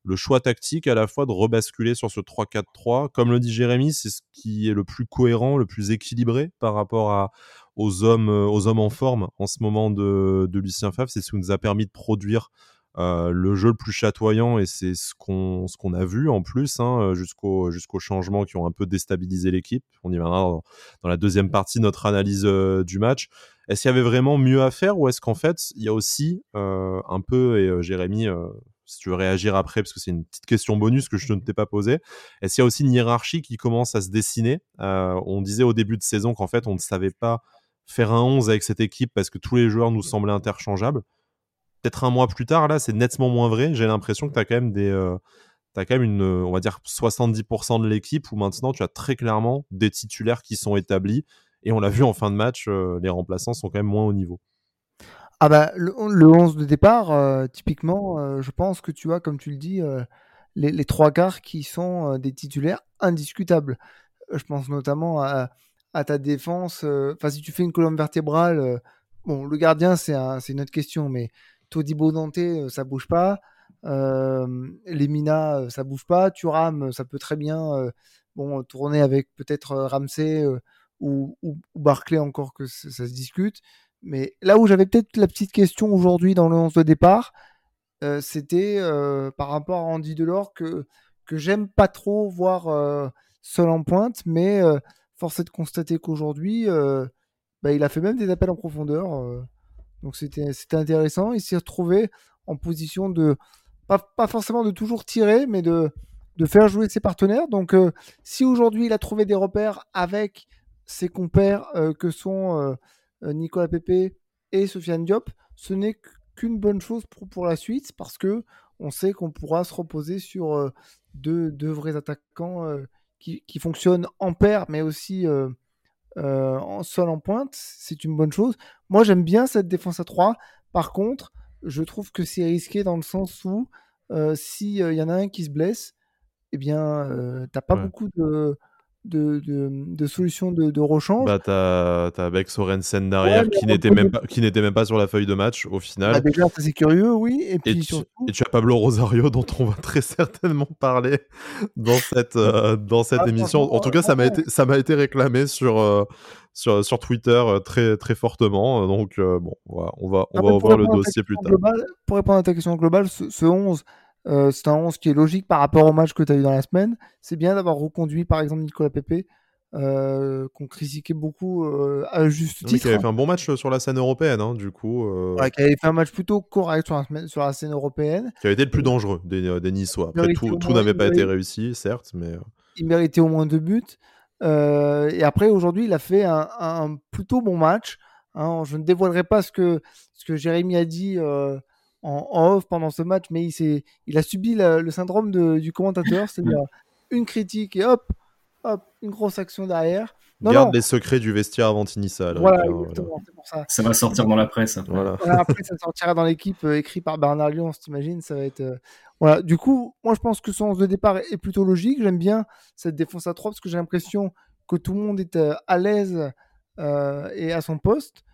le choix tactique à la fois de rebasculer sur ce 3-4-3. Comme le dit Jérémy, c'est ce qui est le plus cohérent, le plus équilibré par rapport à, aux hommes, euh, aux hommes en forme en ce moment de, de Lucien Favre. C'est ce qui nous a permis de produire euh, le jeu le plus chatoyant et c'est ce qu'on ce qu'on a vu en plus hein, jusqu'au jusqu'aux changements qui ont un peu déstabilisé l'équipe. On y viendra dans, dans, la deuxième partie notre analyse euh, du match. Est-ce qu'il y avait vraiment mieux à faire ou est-ce qu'en fait il y a aussi euh, un peu et Jérémy si tu veux réagir après parce que c'est une petite question bonus que je ne t'ai pas posée. Est-ce qu'il y a aussi une hiérarchie qui commence à se dessiner? On disait au début de saison qu'en fait on ne savait pas faire un 11 avec cette équipe parce que tous les joueurs nous semblaient interchangeables. Peut-être un mois plus tard, là, c'est nettement moins vrai. J'ai l'impression que tu as quand même des. Euh, as quand même une, on va dire, 70% de l'équipe où maintenant tu as très clairement des titulaires qui sont établis. Et on l'a vu en fin de match, euh, les remplaçants sont quand même moins au niveau. Ah bah, le, 11 de départ, euh, typiquement, je pense que tu vois, comme tu le dis, les, trois quarts qui sont des titulaires indiscutables. Je pense notamment à, ta défense. Enfin, si tu fais une colonne vertébrale, bon, le gardien, c'est une autre question, mais Todibo Dante, ça bouge pas. les Mina, ça bouge pas. Turam, ça peut très bien bon, tourner avec peut-être Ramsey ou, Barclay encore que ça, se discute. Mais là où j'avais peut-être la petite question aujourd'hui dans le 11 de départ, euh, c'était euh, par rapport à Andy Delors que, que j'aime pas trop voir euh, seul en pointe, mais force est de constater qu'aujourd'hui, bah, il a fait même des appels en profondeur. donc c'était intéressant. Il s'est retrouvé en position de, pas, forcément de toujours tirer, mais de, de faire jouer ses partenaires. Donc si aujourd'hui il a trouvé des repères avec ses compères que sont Nicolas Pepe et Sofiane Diop, ce n'est qu'une bonne chose pour, pour, la suite parce que on sait qu'on pourra se reposer sur euh, deux, deux, vrais attaquants euh, qui, qui, fonctionnent en paire mais aussi euh, en sol en pointe. C'est une bonne chose. Moi, j'aime bien cette défense à 3. Par contre, je trouve que c'est risqué dans le sens où s'il y en a un qui se blesse, eh bien, t'as pas beaucoup de de, de, de, solutions de, de rechange. Bah, t'as as avec Sorensen derrière qui n'était même, pas, qui même pas sur la feuille de match au final. Bah, déjà, c'est curieux, oui. Et, puis, et, surtout... tu, et, tu, as Pablo Rosario dont on va très certainement parler dans cette, euh, dans cette ah, émission. En tout cas, ça m'a été, ça été réclamé sur, euh, sur, sur Twitter euh, très, très fortement. Donc, bon, on va, on va, on va revoir le dossier plus tard. Globale, pour répondre à ta question globale, ce, ce 11 euh, c'est un 11 qui est logique par rapport au match que tu as eu dans la semaine. C'est bien d'avoir reconduit par exemple Nicolas Pepe, euh, qu'on critiquait beaucoup euh, à juste titre. qui avait fait un bon match sur la scène européenne, hein, du coup. Ouais, qui avait fait un match plutôt correct sur la, sur la scène européenne. Qui avait été le plus dangereux des, des Niçois. Après, tout, tout n'avait pas été réussi, certes, mais. Il méritait au moins deux buts. et après, aujourd'hui, il a fait un, un, plutôt bon match. Hein. Je ne dévoilerai pas ce que, ce que Jérémy a dit en, off pendant ce match, mais il, il a subi le syndrome de, du commentateur, c'est-à-dire une critique et hop, hop, une grosse action derrière. Non, Garde les secrets du vestiaire avant Tinissa. Voilà, ça. ça. va sortir dans la presse. Après, voilà. après ça sortira dans l'équipe euh, écrit par Bernard Lyon, t'imagines, ça va être. Euh, voilà. Du coup, moi je pense que son 11 de départ est plutôt logique. J'aime bien cette défense à 3 parce que j'ai l'impression que tout le monde est euh, à l'aise et à son poste.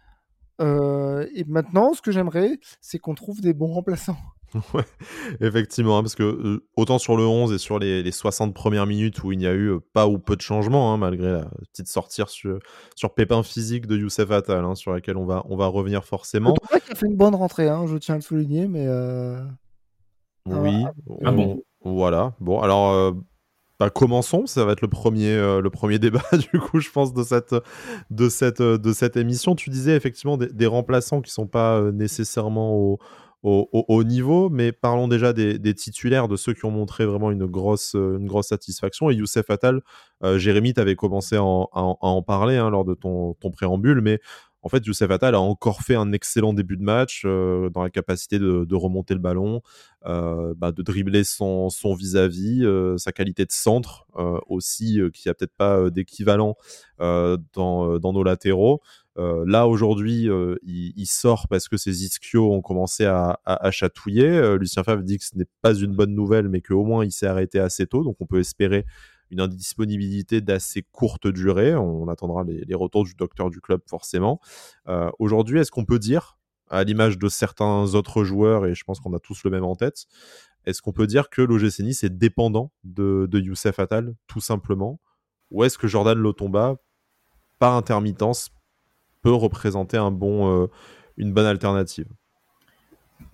Euh, et maintenant, ce que j'aimerais, c'est qu'on trouve des bons remplaçants. [LAUGHS] Ouais, effectivement, hein, parce que euh, autant sur le 11 et sur les, les 60 premières minutes où il n'y a eu euh, pas ou peu de changements, hein, malgré la petite sortie sur, sur pépin physique de Youssef Attal, hein, sur laquelle on va, on va revenir forcément. Il a fait une bonne rentrée, je tiens à le souligner, mais. Oui, ah bon? voilà. Bon, alors bah, commençons, ça va être le premier, euh, débat [LAUGHS] du coup, je pense, de cette, de cette, émission. Tu disais effectivement des, remplaçants qui sont pas euh, nécessairement au, au, au, niveau, mais parlons déjà des, titulaires, de ceux qui ont montré vraiment une grosse, satisfaction. Et Youssef Attal, euh, Jérémy, tu avais commencé à en, parler hein, lors de ton préambule, mais en fait, Youssef Attal a encore fait un excellent début de match euh, dans la capacité de, remonter le ballon, euh, bah, de dribbler son vis-à-vis, euh, sa qualité de centre aussi, qui a peut-être pas d'équivalent dans, nos latéraux. là, aujourd'hui, il, sort parce que ses ischios ont commencé à, à chatouiller. Lucien Favre dit que ce n'est pas une bonne nouvelle, mais qu'au moins il s'est arrêté assez tôt, donc on peut espérer une indisponibilité d'assez courte durée. On attendra les, retours du docteur du club forcément. Euh, aujourd'hui, est-ce qu'on peut dire, à l'image de certains autres joueurs, et je pense qu'on a tous le même en tête, est-ce qu'on peut dire que l'OGC Nice est dépendant de, Youssef Attal, tout simplement? Ou est-ce que Jordan Lotomba, par intermittence, peut représenter euh, une bonne alternative?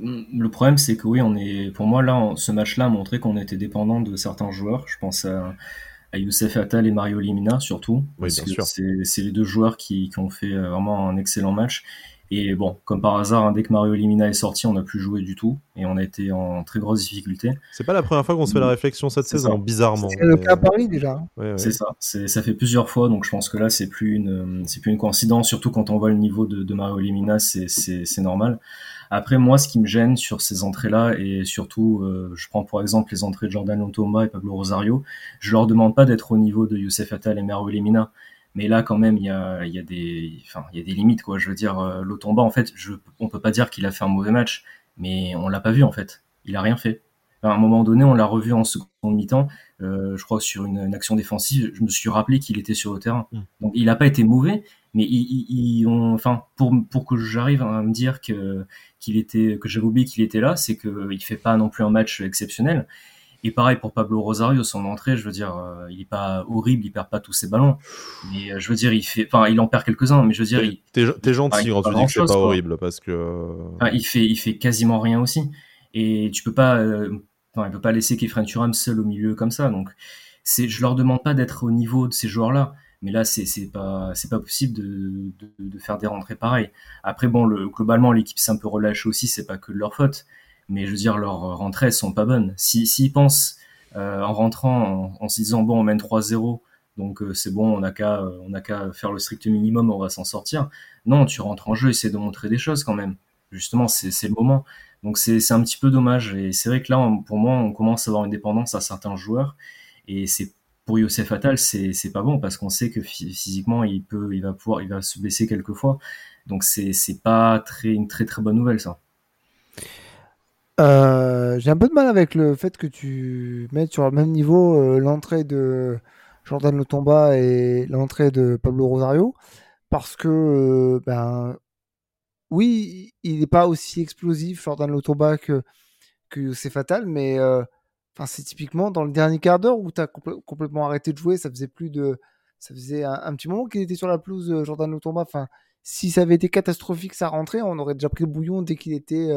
Le problème, c'est que oui, on est, pour moi, là, ce match-là a montré qu'on était dépendant de certains joueurs. Je pense à, à Youssef Attal et Mario Limina, surtout. Oui, C'est les deux joueurs qui, qui, ont fait euh, vraiment un excellent match. Et bon, comme par hasard, hein, dès que Mario Limina est sorti, on n'a plus joué du tout et on a été en très grosse difficulté. C'est pas la première fois qu'on se fait la réflexion cette saison, bizarrement. C'est le cas à Paris déjà. C'est ça. Ça fait plusieurs fois, donc je pense que là, c'est plus une, c'est plus une coïncidence, surtout quand on voit le niveau de, de Mario Limina, c'est normal. Après, moi, ce qui me gêne sur ces entrées-là, et surtout, euh, je prends pour exemple les entrées de Jordan Lantoma et Pablo Rosario, je leur demande pas d'être au niveau de Youssef Attal et Mario Limina. Mais là, quand même, il y a, y, a des, enfin, y a des limites, quoi. Je veux dire, euh, Lotomba, en fait, je, on peut pas dire qu'il a fait un mauvais match, mais on l'a pas vu, en fait. Il a rien fait. à un moment donné, on l'a revu en seconde mi-temps, euh, je crois sur une, action défensive, je me suis rappelé qu'il était sur le terrain. Mm. Donc il n'a pas été mauvais, mais ils, ont, enfin, pour, pour que j'arrive à me dire que qu'il était, que j'avais oublié qu'il était là, c'est qu'il fait pas non plus un match exceptionnel. Et pareil pour Pablo Rosario, son entrée, je veux dire, euh, il est pas horrible, il perd pas tous ses ballons, mais euh, je veux dire, il fait, enfin, il en perd quelques-uns, mais je veux dire, t'es gentil quand tu dis que c'est pas horrible parce que. il fait, il fait quasiment rien aussi, et tu peux pas, euh, enfin, il peut pas laisser Kefren Turam seul au milieu comme ça, donc c'est, je leur demande pas d'être au niveau de ces joueurs-là, mais là c'est c'est pas c'est pas possible de, de, de, faire des rentrées pareilles. Après bon, le, globalement l'équipe s'est un peu relâchée aussi, c'est pas que de leur faute mais je veux dire, leurs rentrées sont pas bonnes. S'ils si, pensent euh, en rentrant en, se disant bon, on mène 3-0, donc euh, c'est bon, on n'a qu'à a qu'à faire le strict minimum, on va s'en sortir. Non, tu rentres en jeu, essaie de montrer des choses quand même. Justement, c'est le moment. Donc c'est un petit peu dommage. Et c'est vrai que là, pour moi, on commence à avoir une dépendance à certains joueurs. Et c'est pour Youssef Attal, c'est pas bon parce qu'on sait que physiquement, il peut, il va pouvoir, il va se blesser quelquefois. Donc c'est pas très une très très bonne nouvelle ça. Euh, j'ai un peu de mal avec le fait que tu mettes sur le même niveau euh, l'entrée de Jordan Lotomba et l'entrée de Pablo Rosario, parce que, euh, ben, oui, il n'est pas aussi explosif, Jordan Lotomba, que, que c'est fatal, mais c'est typiquement dans le dernier quart d'heure où tu as complètement arrêté de jouer, ça faisait plus de. Ça faisait un, petit moment qu'il était sur la pelouse, Jordan Lotomba. Enfin, si ça avait été catastrophique sa rentrée, on aurait déjà pris le bouillon dès qu'il était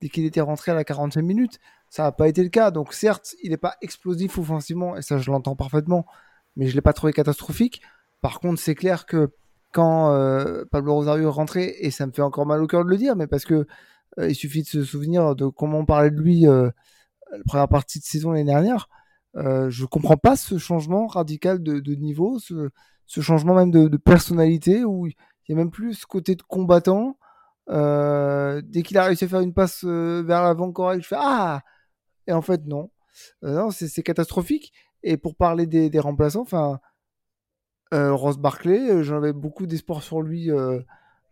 dès qu'il était rentré à la 45 minutes. Ça n'a pas été le cas. Donc certes, il n'est pas explosif offensivement, et ça je l'entends parfaitement, mais je ne l'ai pas trouvé catastrophique. Par contre, c'est clair que quand euh, Pablo Rosario est rentré, et ça me fait encore mal au cœur de le dire, mais parce que euh, il suffit de se souvenir de comment on parlait de lui euh, la première partie de saison l'année dernière. je comprends pas ce changement radical de, niveau, ce, changement même de, de, personnalité où il y a même plus ce côté de combattant euh, dès qu'il a réussi à faire une passe euh, vers l'avant correct, je fais Ah Et en fait, non. Euh, non, c'est catastrophique. Et pour parler des, remplaçants, enfin, Ross Barclay, j'en avais beaucoup d'espoir sur lui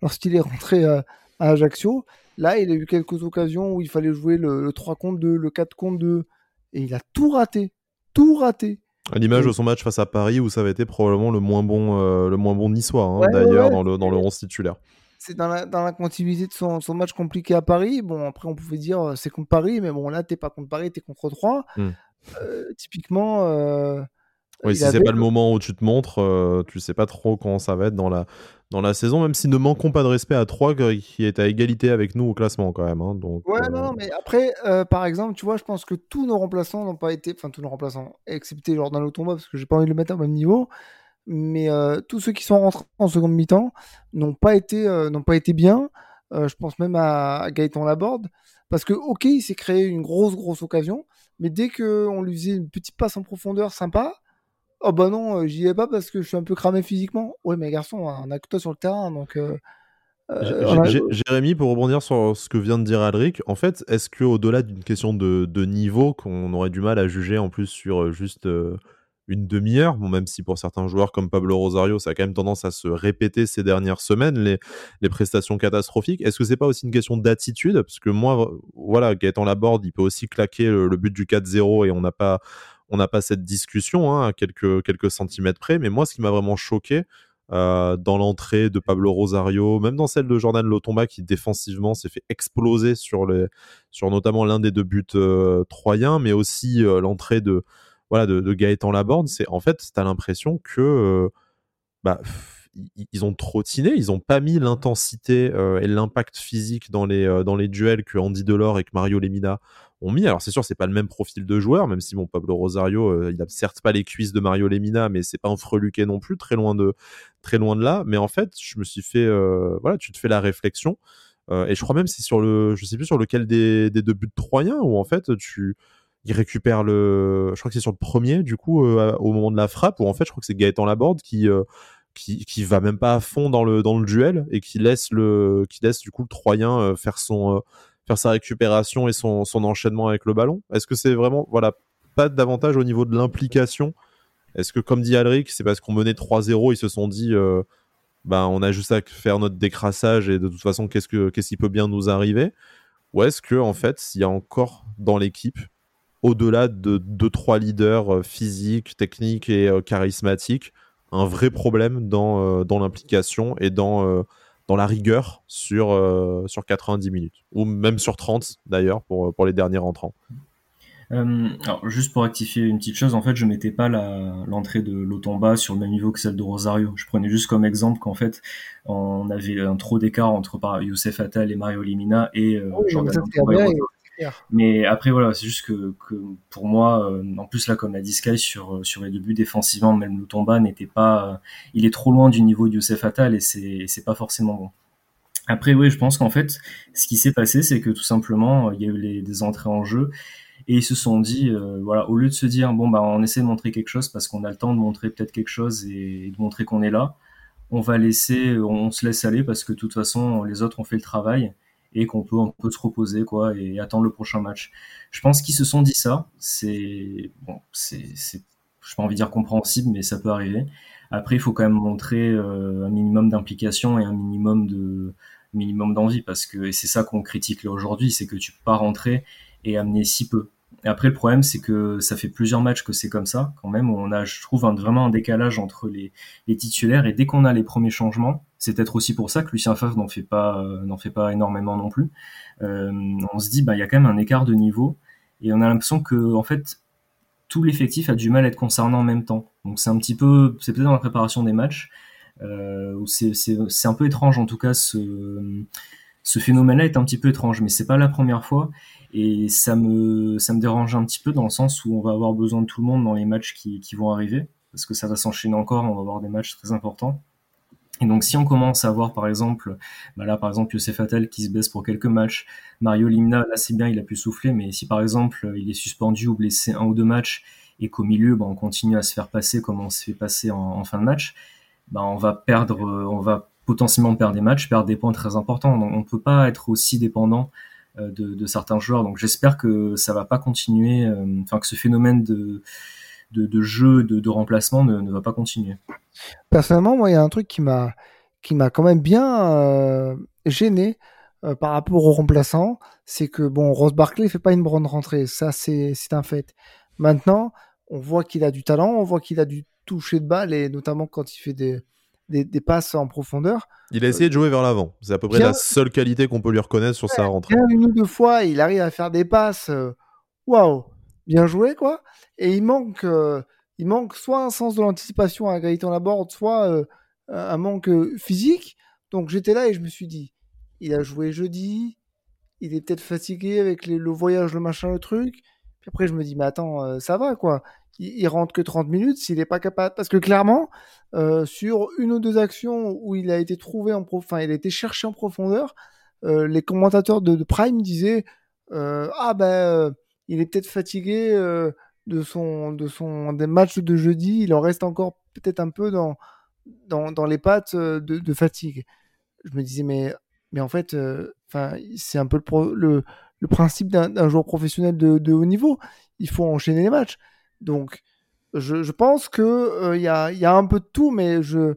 lorsqu'il est rentré à, Ajaccio. Là, il a eu quelques occasions où il fallait jouer le, 3 contre 2, le 4 contre 2, et il a tout raté. Tout raté. À l'image de son match face à Paris, où ça avait été probablement le moins bon, le moins bon niçois, hein, d'ailleurs, dans, le, dans le 11 titulaire c'est dans la, dans la continuité de son, son, match compliqué à Paris. Bon, après, on pouvait dire euh, c'est contre Paris, mais bon, là, t'es pas contre Paris, t'es contre 3. Hmm. Euh, typiquement. Euh, oui, si c'est pas le moment où tu te montres, tu sais pas trop comment ça va être dans la, dans la saison, même si ne manquons pas de respect à 3 qui est à égalité avec nous au classement quand même. Hein, donc, ouais, non, mais après, par exemple, tu vois, je pense que tous nos remplaçants n'ont pas été, enfin tous nos remplaçants, excepté Jordan Lotomba, parce que j'ai pas envie de le mettre au même niveau, mais euh, tous ceux qui sont rentrés en seconde mi-temps n'ont pas été euh, n'ont pas été bien. Euh, je pense même à, Gaëtan Laborde parce que ok, il s'est créé une grosse grosse occasion, mais dès que on lui faisait une petite passe en profondeur sympa, oh bah non, j'y vais pas parce que je suis un peu cramé physiquement. Ouais, mais garçon, on a que toi sur le terrain, donc. Jérémy, pour rebondir sur ce que vient de dire Alric, en fait, est-ce que au-delà d'une question de, de niveau qu'on aurait du mal à juger en plus sur juste une demi-heure. Bon, même si pour certains joueurs comme Pablo Rosario, ça a quand même tendance à se répéter ces dernières semaines, les, les prestations catastrophiques. Est-ce que c'est pas aussi une question d'attitude? Parce que moi, voilà, Gaëtan Laborde, il peut aussi claquer le, but du 4-0 et on n'a pas, pas cette discussion hein, à quelques, quelques centimètres près. Mais moi, ce qui m'a vraiment choqué, euh, dans l'entrée de Pablo Rosario, même dans celle de Jordan Lotomba qui défensivement s'est fait exploser sur, les, sur notamment l'un des deux buts euh, troyens, mais aussi euh, l'entrée de, voilà, de, de Gaëtan Laborde, c'est en fait, tu as l'impression que euh, bah, ils ont trottiné, ils n'ont pas mis l'intensité euh, et l'impact physique dans les, euh, dans les duels que Andy Delors et que Mario Lemina ont mis. Alors c'est sûr, c'est pas le même profil de joueur, même si bon Pablo Rosario, il a certes pas les cuisses de Mario Lemina, mais c'est pas un freluquet non plus, très loin de très loin de là. Mais en fait, je me suis fait, voilà, tu te fais la réflexion. et je crois même c'est sur le, je sais plus sur lequel des, des deux buts troyens où en fait tu il récupère le. Je crois que c'est sur le premier, du coup, euh, au moment de la frappe, où en fait, je crois que c'est Gaëtan Laborde qui, euh, qui, qui, va même pas à fond dans le, dans le duel et qui laisse, le, qui laisse du coup le Troyen euh, faire, son, faire sa récupération et son, son enchaînement avec le ballon. Est-ce que c'est vraiment. Voilà, pas davantage au niveau de l'implication? Est-ce que, comme dit Alric, c'est parce qu'on menait 3-0, ils se sont dit. bah, on a juste à faire notre décrassage et de toute façon, qu'est-ce, que, qu'est-ce qui peut bien nous arriver? Ou est-ce que, en fait, s'il y a encore dans l'équipe au-delà de deux trois leaders physiques, techniques et charismatiques, un vrai problème dans, dans l'implication et dans, dans la rigueur sur, sur 90 minutes, ou même sur 30 d'ailleurs pour, pour les derniers rentrants. Euh, alors, juste pour rectifier une petite chose, en fait, je mettais pas l'entrée de Lotomba sur le même niveau que celle de Rosario. Je prenais juste comme exemple qu'en fait, on avait un trop d'écart entre par, Youssef Attal et Mario Limina et euh, Jordan mais après voilà, c'est juste que, que, pour moi, euh, en plus là comme l'a dit Sky sur sur les débuts défensivement, même Lotomba n'était pas, euh, il est trop loin du niveau de Youssef Attal et c'est pas forcément bon. Après oui, je pense qu'en fait, ce qui s'est passé, c'est que tout simplement, il y a eu des entrées en jeu et ils se sont dit, euh, voilà, au lieu de se dire, bon, bah, on essaie de montrer quelque chose parce qu'on a le temps de montrer peut-être quelque chose et de montrer qu'on est là, on va laisser, on se laisse aller parce que de toute façon, les autres ont fait le travail et qu'on peut, on peut se reposer, quoi, et attendre le prochain match. Je pense qu'ils se sont dit ça. C'est, bon, c'est, je pas envie de dire compréhensible, mais ça peut arriver. Après, il faut quand même montrer euh, un minimum d'implication et un minimum de, minimum d'envie parce que c'est ça qu'on critique là aujourd'hui, c'est que tu peux pas rentrer et amener si peu. Après, le problème, c'est que ça fait plusieurs matchs que c'est comme ça, quand même. On a, je trouve, vraiment un décalage entre les, les titulaires. Et dès qu'on a les premiers changements, c'est peut-être aussi pour ça que Lucien Favre n'en fait pas, euh, n'en fait pas énormément non plus. Euh, on se dit, bah, il y a quand même un écart de niveau. Et on a l'impression que, en fait, tout l'effectif a du mal à être concerné en même temps. Donc c'est un petit peu, c'est peut-être dans la préparation des matchs, euh, c'est un peu étrange en tout cas ce, ce phénomène-là est un petit peu étrange, mais c'est pas la première fois. Et ça me, ça me dérange un petit peu dans le sens où on va avoir besoin de tout le monde dans les matchs qui, qui vont arriver, parce que ça va s'enchaîner encore, on va avoir des matchs très importants. Et donc si on commence à voir par exemple, bah là par exemple Youssef Attal qui se baisse pour quelques matchs, Mario Limna, là c'est bien, il a pu souffler, mais si par exemple il est suspendu ou blessé un ou deux matchs et qu'au milieu bah, on continue à se faire passer comme on se fait passer en, fin de match, bah, on va perdre, on va potentiellement perdre des matchs, perdre des points très importants. Donc on peut pas être aussi dépendant euh, de, certains joueurs. Donc j'espère que ça va pas continuer, euh, enfin que ce phénomène de, de, jeu, de, remplacement ne, va pas continuer. Personnellement, moi, il y a un truc qui m'a qui m'a quand même bien euh, gêné par rapport aux remplaçants, c'est que bon, Ross Barkley fait pas une bonne rentrée, ça c'est un fait. Maintenant, on voit qu'il a du talent, on voit qu'il a du toucher de balle et notamment quand il fait des des, passes en profondeur. Il a essayé de jouer vers l'avant. C'est à peu près la seule qualité qu'on peut lui reconnaître sur sa rentrée. une ou deux fois, il arrive à faire des passes. Euh, waouh, bien joué quoi. Et il manque, euh, il manque soit un sens de l'anticipation à Gaëtan Laborde, soit euh, un manque physique. Donc j'étais là et je me suis dit, il a joué jeudi, il est peut-être fatigué avec le voyage, le machin, le truc. Puis après je me dis, mais attends, ça va quoi il, rentre que 30 minutes s'il n'est pas capable. Parce que clairement, euh, sur une ou deux actions où il a été trouvé en enfin, il a été cherché en profondeur, euh, les commentateurs de, Prime disaient euh, ah ben il est peut-être fatigué de son de son des matchs de jeudi, il en reste encore peut-être un peu dans dans, dans les pattes de, fatigue. Je me disais mais mais en fait, enfin c'est un peu le, le, principe d'un joueur professionnel de, haut niveau. Il faut enchaîner les matchs. Donc, je, pense qu'il euh, y, a, y, a, un peu de tout, mais je,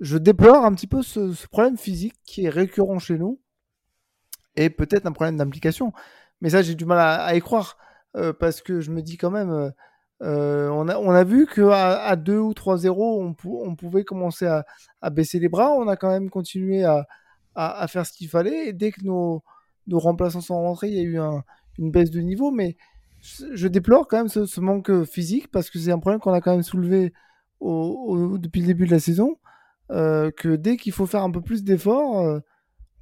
je déplore un petit peu ce, problème physique qui est récurrent chez nous et peut-être un problème d'implication. Mais ça, j'ai du mal à, y croire euh, parce que je me dis quand même, euh, on, a, on a vu qu'à à 2 ou 3-0, on, on, pouvait commencer à, baisser les bras. On a quand même continué à, à faire ce qu'il fallait. Et dès que nos, nos remplaçants sont rentrés, il y a eu une baisse de niveau. Mais je déplore quand même ce, manque physique parce que c'est un problème qu'on a quand même soulevé depuis le début de la saison. Euh, que dès qu'il faut faire un peu plus d'efforts, euh,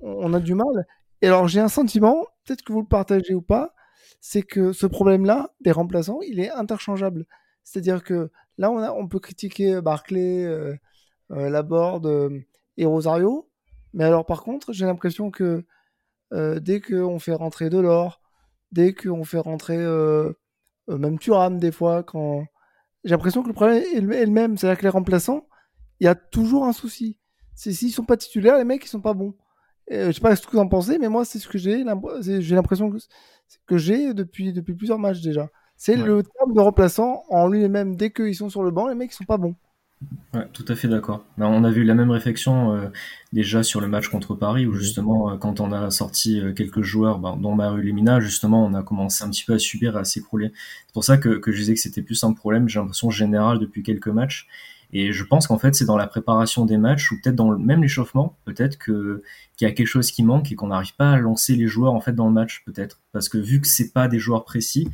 on a du mal. Et alors j'ai un sentiment, peut-être que vous le partagez ou pas, c'est que ce problème-là, des remplaçants, il est interchangeable. C'est-à-dire que là, on, peut critiquer Barclay, euh, Laborde et Rosario, mais alors par contre, j'ai l'impression que dès qu'on fait rentrer Delors, dès qu'on fait rentrer euh, euh, même Thuram des fois quand j'ai l'impression que le problème est le même. C'est-à-dire que les remplaçants il y a toujours un souci. C'est s'ils sont pas titulaires les mecs ils sont pas bons Je je sais pas ce que vous en pensez mais moi c'est ce que j'ai j'ai l'impression que, que j'ai depuis depuis plusieurs matchs déjà c'est le terme de remplaçant en lui-même dès qu'ils sont sur le banc les mecs ils sont pas bons Ouais, tout à fait d'accord. Ben, on a vu la même réflexion euh, déjà sur le match contre Paris, où justement, euh, quand on a sorti euh, quelques joueurs, ben, dont Maru Lemina, justement, on a commencé un petit peu à subir à s'écrouler. C'est pour ça que, que je disais que c'était plus un problème, j'ai l'impression, général depuis quelques matchs. Et je pense qu'en fait, c'est dans la préparation des matchs, ou peut-être dans le, même l'échauffement, peut-être que qu'il y a quelque chose qui manque et qu'on n'arrive pas à lancer les joueurs en fait dans le match, peut-être. Parce que vu que c'est pas des joueurs précis,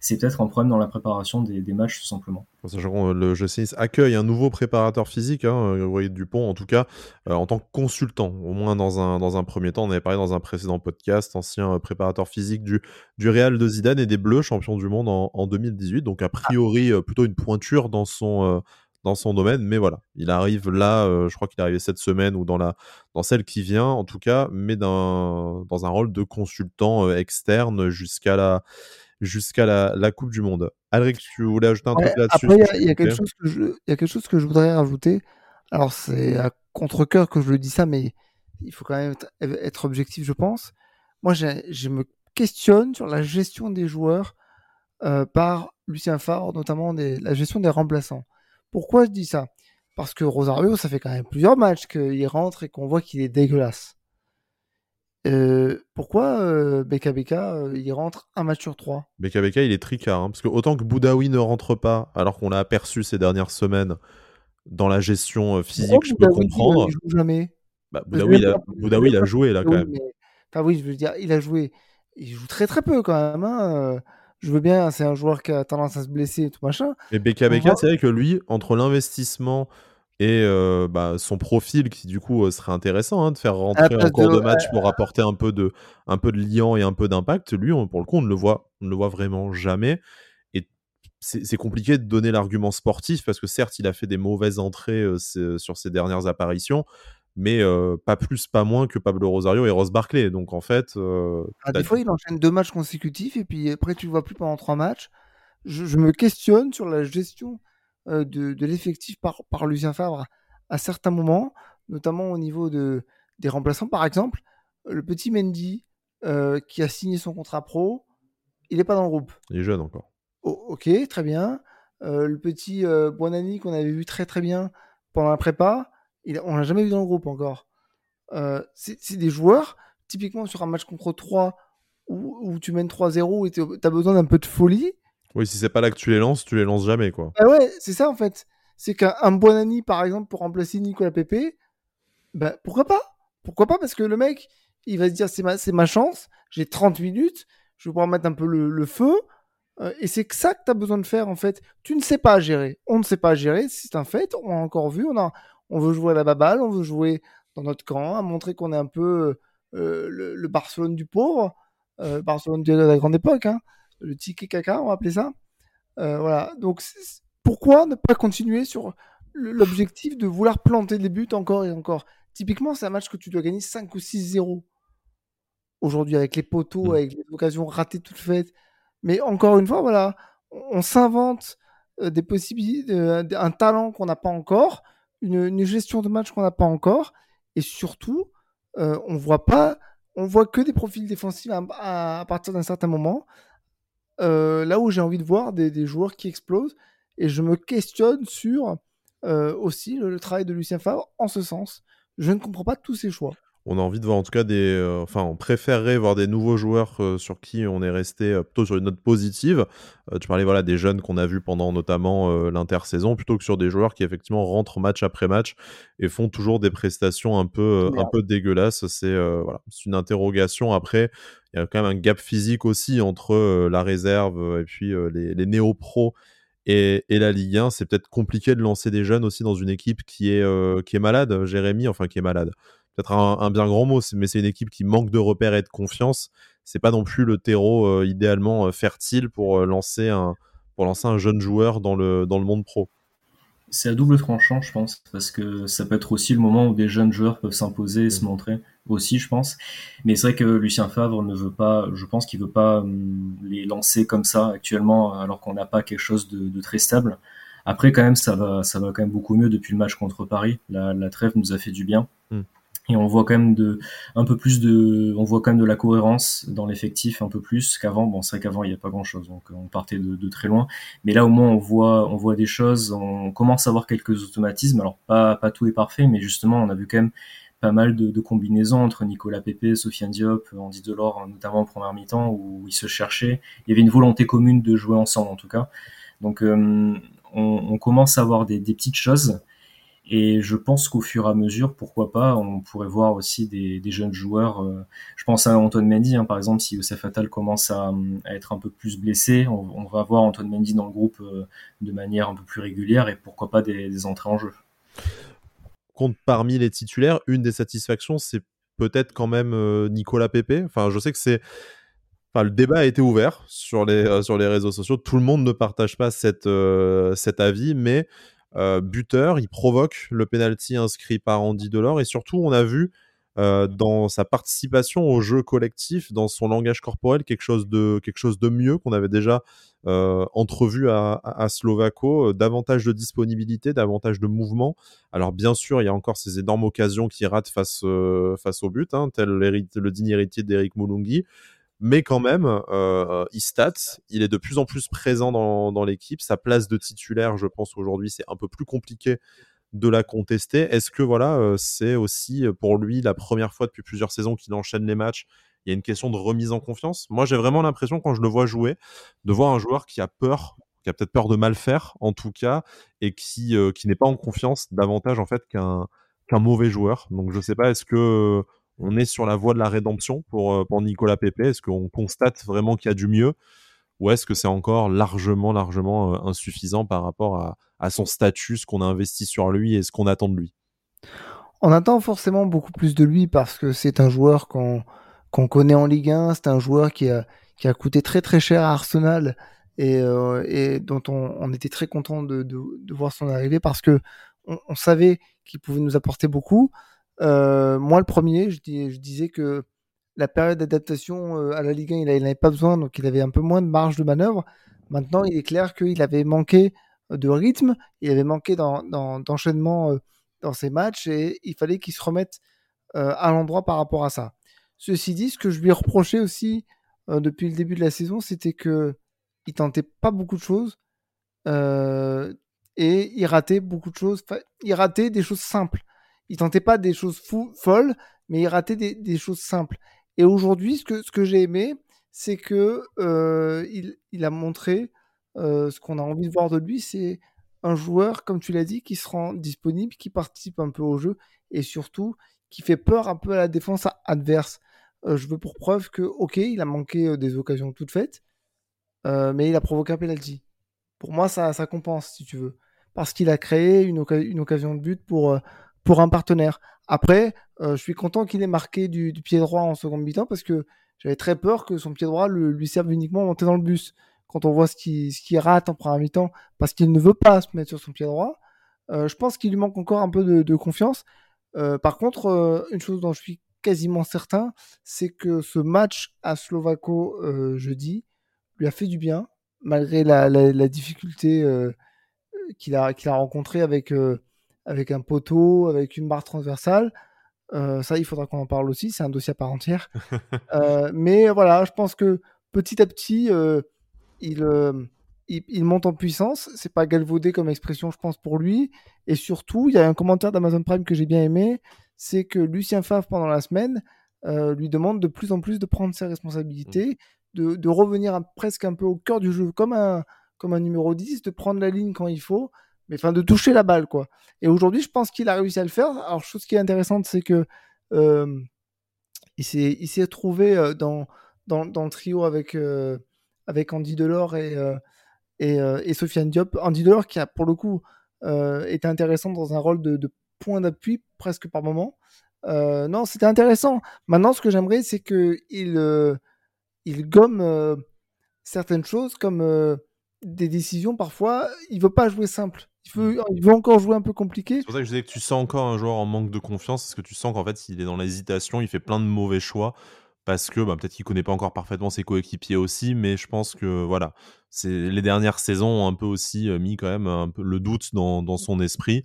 c'est peut-être un problème dans la préparation des, matchs, tout simplement. Sachant que le GC accueille un nouveau préparateur physique, hein, Gabriel Dupont, en tout cas, euh, en tant que consultant, au moins dans un, dans un premier temps. On avait parlé dans un précédent podcast, ancien euh, préparateur physique du, du Real de Zidane et des Bleus, champion du monde en, en 2018. Donc, a priori, euh, plutôt une pointure dans son, euh, dans son domaine. Mais voilà, il arrive là, euh, je crois qu'il est arrivé cette semaine ou dans, la, dans celle qui vient, en tout cas, mais dans, dans un rôle de consultant euh, externe jusqu'à la jusqu'à la, la, Coupe du Monde. Alric, tu voulais ajouter un ouais, truc là-dessus? Après, il y, y, a quelque chose que je, y a quelque chose que je voudrais rajouter. Alors, c'est à contre-coeur que je le dis ça, mais il faut quand même être, être objectif, je pense. Moi, je me questionne sur la gestion des joueurs euh, par Lucien Favre, notamment des, la gestion des remplaçants. Pourquoi je dis ça? Parce que Rosario, ça fait quand même plusieurs matchs qu'il rentre et qu'on voit qu'il est dégueulasse. Euh, pourquoi euh, BKBK euh, il rentre un match sur trois? BKBK il est tricard hein, parce que autant que Boudaoui ne rentre pas alors qu'on l'a aperçu ces dernières semaines dans la gestion physique Pourquoi je peux Boudaoui, comprendre Il joue jamais? bah, Boudaoui, il a, Boudaoui il a joué là quand même mais... enfin oui je veux dire il a joué il joue très très peu quand même hein. Je veux bien c'est un joueur qui a tendance à se blesser et tout machin. Mais BKBK voit... c'est vrai que lui entre l'investissement et euh, bah, son profil qui du coup euh, serait intéressant hein, de faire rentrer en cours de, de match pour apporter un peu de un peu de liant et un peu d'impact lui on, pour le coup on ne le voit on ne le voit vraiment jamais. Et c'est compliqué de donner l'argument sportif parce que certes il a fait des mauvaises entrées euh, sur ses dernières apparitions mais euh, pas plus pas moins que Pablo Rosario et Ross Barclay donc en fait ah, des fois il enchaîne deux matchs consécutifs et puis après tu le vois plus pendant trois matchs je, je me questionne sur la gestion euh, de, de l'effectif par, par Lucien Favre à certains moments, notamment au niveau de, des remplaçants. Par exemple, le petit Mendy qui a signé son contrat pro, il n'est pas dans le groupe. Il est jeune encore. Oh, ok, très bien. Le petit Buonani qu'on avait vu très très bien pendant la prépa, il, on l'a jamais vu dans le groupe encore. Euh, c'est des joueurs, typiquement sur un match contre 3 où, où tu mènes 3-0 et tu as besoin d'un peu de folie. Oui, si c'est pas là que tu les lances, tu les lances jamais, quoi. Bah ouais, c'est ça en fait. C'est qu'un Buonani, par exemple, pour remplacer Nicolas Pepe, bah pourquoi pas? Pourquoi pas? Parce que le mec, il va se dire c'est ma, ma chance, j'ai 30 minutes, je vais pouvoir mettre un peu le, le feu. Euh, et c'est ça que tu as besoin de faire en fait. Tu ne sais pas gérer. On ne sait pas gérer, c'est un fait. On a encore vu, on, a, on veut jouer à la baballe, on veut jouer dans notre camp, à montrer qu'on est un peu euh, le, le, Barcelone du pauvre, euh, Barcelone de la grande époque. Hein le ticket caca, on va appeler ça. Euh, voilà. Donc, pourquoi ne pas continuer sur l'objectif de vouloir planter des buts encore et encore? Typiquement, c'est un match que tu dois gagner 5 ou 6-0 aujourd'hui avec les poteaux, mmh. avec les occasions ratées toutes faites. Mais encore une fois, voilà, on, s'invente des possibilités, un talent qu'on n'a pas encore, une, gestion de match qu'on n'a pas encore, et surtout, euh, on voit pas, on voit que des profils défensifs à, partir d'un certain moment. Euh, là où j'ai envie de voir des, joueurs qui explosent. Et je me questionne sur euh, aussi le, le, travail de Lucien Favre en ce sens. Je ne comprends pas tous ces choix. On a envie de voir en tout cas des. Euh, enfin, on préférerait voir des nouveaux joueurs euh, sur qui on est resté euh, plutôt sur une note positive. tu parlais voilà, des jeunes qu'on a vus pendant notamment l'intersaison, plutôt que sur des joueurs qui effectivement rentrent match après match et font toujours des prestations un peu, un peu dégueulasses. C'est voilà, une interrogation. Après, il y a quand même un gap physique aussi entre la réserve et puis les, les néo-pros et, et, la Ligue 1. C'est peut-être compliqué de lancer des jeunes aussi dans une équipe qui est, qui est malade, Jérémy, enfin qui est malade. Peut-être un, un, bien grand mot, mais c'est une équipe qui manque de repères et de confiance. C'est pas non plus le terreau idéalement fertile pour lancer un, pour lancer un jeune joueur dans le, dans le monde pro c'est à double tranchant, je pense, parce que ça peut être aussi le moment où des jeunes joueurs peuvent s'imposer et se montrer aussi, je pense. Mais c'est vrai que Lucien Favre ne veut pas, je pense qu'il veut pas hum, les lancer comme ça actuellement, alors qu'on n'a pas quelque chose de, de, très stable. Après, quand même, ça va, ça va quand même beaucoup mieux depuis le match contre Paris. La, la trêve nous a fait du bien. Mm. Et on voit quand même de un la cohérence dans l'effectif un peu plus qu'avant bon c'est vrai qu'avant il n'y a pas grand chose donc on partait de, très loin mais là au moins on voit des choses on commence à voir quelques automatismes alors pas tout est parfait mais justement on a vu quand même pas mal de, combinaisons entre Nicolas Pepe, Sofiane Diop, Andy Delors, notamment en première mi-temps, où ils se cherchaient. Il y avait une volonté commune de jouer ensemble, en tout cas. Donc, euh, on, commence à avoir des, petites choses. Et je pense qu'au fur et à mesure, pourquoi pas, on pourrait voir aussi des, jeunes joueurs. Euh, je pense à Antoine Mendy, hein, par exemple, si Youssef Attal commence à, être un peu plus blessé, on, va voir Antoine Mendy dans le groupe euh, de manière un peu plus régulière et pourquoi pas des, entrées en jeu. Parmi les titulaires, une des satisfactions, c'est peut-être quand même euh, Nicolas Pepe. Enfin, je sais que c'est. Enfin, le débat a été ouvert sur les, sur les réseaux sociaux. Tout le monde ne partage pas cette, cet avis, mais euh, buteur, il provoque le penalty inscrit par Andy Delors et surtout on a vu euh, dans sa participation au jeu collectif, dans son langage corporel, quelque chose de, quelque chose de mieux qu'on avait déjà euh, entrevu à, à, Slovako, davantage de disponibilité, davantage de mouvement. Alors bien sûr, il y a encore ces énormes occasions qui ratent face, face au but, hein, tel le digne héritier d'Eric Moulungi mais quand même, euh, il stat, il est de plus en plus présent dans, l'équipe. Sa place de titulaire, je pense aujourd'hui, c'est un peu plus compliqué de la contester. Est-ce que voilà, euh, c'est aussi euh, pour lui la première fois depuis plusieurs saisons qu'il enchaîne les matchs Il y a une question de remise en confiance? Moi, j'ai vraiment l'impression quand je le vois jouer, de voir un joueur qui a peur, qui a peut-être peur de mal faire, en tout cas, et qui euh, qui n'est pas en confiance davantage en fait qu'un mauvais joueur. Donc, je sais pas, est-ce que on est sur la voie de la rédemption pour, euh, pour Nicolas Pepe Est-ce qu'on constate vraiment qu'il y a du mieux ou est-ce que c'est encore largement, largement euh, insuffisant par rapport à, son statut, ce qu'on a investi sur lui et ce qu'on attend de lui? On attend forcément beaucoup plus de lui parce que c'est un joueur qu'on connaît en Ligue 1, c'est un joueur qui a, qui a coûté très très cher à Arsenal et, euh, dont on, était très content de, voir son arrivée parce que on savait qu'il pouvait nous apporter beaucoup. Euh, moi, le premier, je, disais que la période d'adaptation euh, à la Ligue 1, il n'avait pas besoin, donc il avait un peu moins de marge de manœuvre. Maintenant, il est clair qu'il avait manqué de rythme, il avait manqué d'enchaînement euh, dans ses matchs et il fallait qu'il se remette à l'endroit par rapport à ça. Ceci dit, ce que je lui ai reproché aussi depuis le début de la saison, c'était que il tentait pas beaucoup de choses et il ratait beaucoup de choses. il ratait des choses simples il tentait pas des choses folles, mais il ratait des, choses simples. Et aujourd'hui, ce que, ce que j'ai aimé, c'est que euh, il, a montré euh, ce qu'on a envie de voir de lui, c'est un joueur, comme tu l'as dit, qui se rend disponible, qui participe un peu au jeu et surtout qui fait peur un peu à la défense adverse. Euh, je veux pour preuve que, ok, il a manqué des occasions toutes faites, mais il a provoqué un penalty. Pour moi, ça, ça compense, si tu veux. Parce qu'il a créé une, une, occasion de but pour, pour un partenaire. Après, euh, je suis content qu'il ait marqué du, pied droit en seconde mi-temps parce que j'avais très peur que son pied droit lui serve uniquement à monter dans le bus. Quand on voit ce qu'il qui rate en première mi-temps parce qu'il ne veut pas se mettre sur son pied droit, euh, je pense qu'il lui manque encore un peu de, confiance. Euh, par contre, une chose dont je suis quasiment certain, c'est que ce match à Slovako jeudi lui a fait du bien, malgré la, la difficulté qu'il a, qu'il a rencontrée avec avec un poteau, avec une barre transversale. Euh, ça, il faudra qu'on en parle aussi, c'est un dossier à part entière. [LAUGHS] Euh, mais voilà, je pense que petit à petit, euh, il, il, monte en puissance. C'est pas galvaudé comme expression, je pense, pour lui. Et surtout, il y a un commentaire d'Amazon Prime que j'ai bien aimé, c'est que Lucien Favre, pendant la semaine, lui demande de plus en plus de prendre ses responsabilités, de, de revenir presque un peu au cœur du jeu, comme un, comme un numéro 10, de prendre la ligne quand il faut mais enfin de toucher la balle quoi. Et aujourd'hui, je pense qu'il a réussi à le faire. Alors chose qui est intéressante, c'est que euh, il s'est il s'est trouvé euh, dans, dans, dans le trio avec euh, avec Andy Delors et et, et, Sofiane Diop. Andy Delors qui a pour le coup été intéressant dans un rôle de, de point d'appui presque par moment. non, c'était intéressant. Maintenant, ce que j'aimerais, c'est que il il gomme certaines choses comme des décisions parfois. Il veut pas jouer simple. Il veut, veut encore jouer un peu compliqué. C'est pour ça que je disais que tu sens encore un joueur en manque de confiance, parce que tu sens qu'en fait, il est dans l'hésitation, il fait plein de mauvais choix, parce que bah, peut-être qu'il connaît pas encore parfaitement ses coéquipiers aussi, mais je pense que voilà, c'est les dernières saisons ont un peu aussi euh, mis quand même un peu le doute dans, son esprit.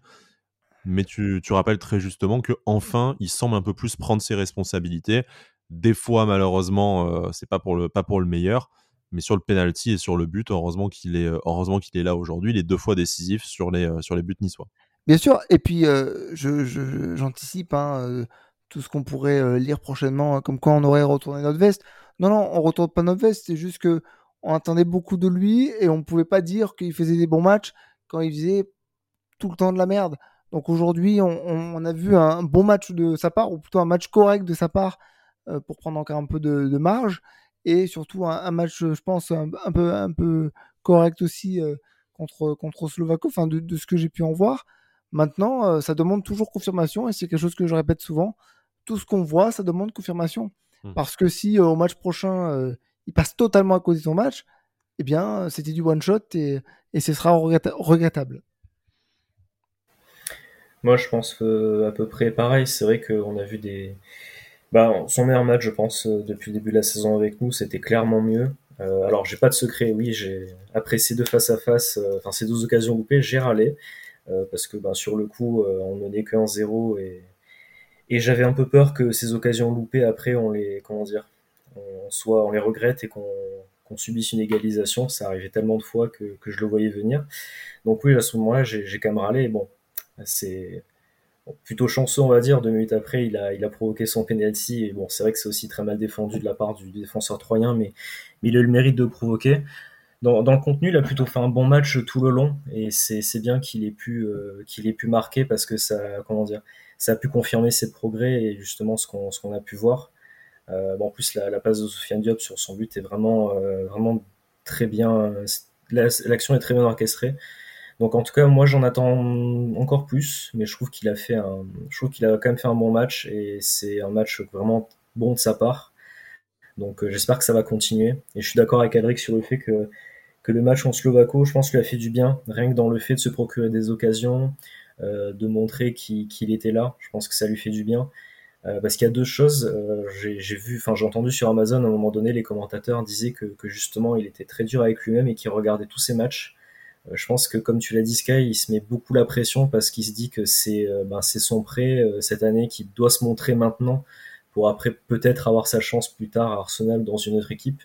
mais tu, tu rappelles très justement que enfin il semble un peu plus prendre ses responsabilités. Des fois, malheureusement, euh, c'est pas pour le pas pour le meilleur, mais sur le penalty et sur le but, heureusement qu'il est heureusement qu'il est là aujourd'hui. Il est deux fois décisif sur les sur les buts niçois. Bien sûr, et puis je, j'anticipe hein, tout ce qu'on pourrait lire prochainement, comme quoi on aurait retourné notre veste. Non, non, on retourne pas notre veste, c'est juste que on attendait beaucoup de lui et on pouvait pas dire qu'il faisait des bons matchs quand il faisait tout le temps de la merde. Donc aujourd'hui, on, a vu un bon match de sa part, ou plutôt un match correct de sa part, euh, pour prendre encore un peu de, marge, et surtout un, match, je pense, un, peu, un peu correct aussi euh, contre, contre Slovako, enfin de, ce que j'ai pu en voir. Maintenant, euh, ça demande toujours confirmation, et c'est quelque chose que je répète souvent. Tout ce qu'on voit, ça demande confirmation. Hmm. Parce que si au match prochain, il passe totalement à côté de son match, eh bien, c'était du one-shot et, et ce sera regrettable. Moi, je pense à peu près pareil. C'est vrai qu'on a vu des. Bah, son meilleur match, je pense, euh, depuis le début de la saison avec nous, c'était clairement mieux. Euh, alors, j'ai pas de secret, oui, j'ai ces deux face à face, euh, enfin ces deux occasions loupées, j'ai râlé parce que bah, sur le coup, on menait que 1-0 et, et j'avais un peu peur que ces occasions loupées après, on les comment dire, on soit, on les regrette et qu'on subisse une égalisation. Ça arrivait tellement de fois que, que je le voyais venir. Donc oui, à ce moment-là, j'ai quand même râlé. Bon, c'est plutôt chanceux, on va dire. Deux minutes après, il a, il a provoqué son penalty. Et bon, c'est vrai que c'est aussi très mal défendu de la part du défenseur troyen, mais, il a eu le mérite de provoquer. Dans, le contenu, il a plutôt fait un bon match tout le long, et c'est bien qu'il ait pu euh, qu'il ait pu marquer parce que ça, comment dire, ça a pu confirmer ses progrès et justement ce qu'on a pu voir. Euh, en plus, la, passe de Sofiane Diop sur son but est vraiment euh, vraiment très bien. L'action est très bien orchestrée. Donc en tout cas, moi j'en attends encore plus, mais je trouve qu'il a fait un, je trouve qu'il a quand même fait un bon match et c'est un match vraiment bon de sa part. Donc euh, j'espère que ça va continuer. Et je suis d'accord avec Alric sur le fait que que le match en Slovako, je pense, lui a fait du bien, rien que dans le fait de se procurer des occasions, euh, de montrer qu'il était là. Je pense que ça lui fait du bien. Euh, parce qu'il y a deux choses. j'ai vu, enfin j'ai entendu sur Amazon à un moment donné, les commentateurs disaient que, que justement il était très dur avec lui-même et qu'il regardait tous ses matchs je pense que comme tu l'as dit Sky, il se met beaucoup la pression parce qu'il se dit que c'est euh, ben, c'est son prêt euh, cette année qui doit se montrer maintenant pour après peut-être avoir sa chance plus tard à Arsenal dans une autre équipe.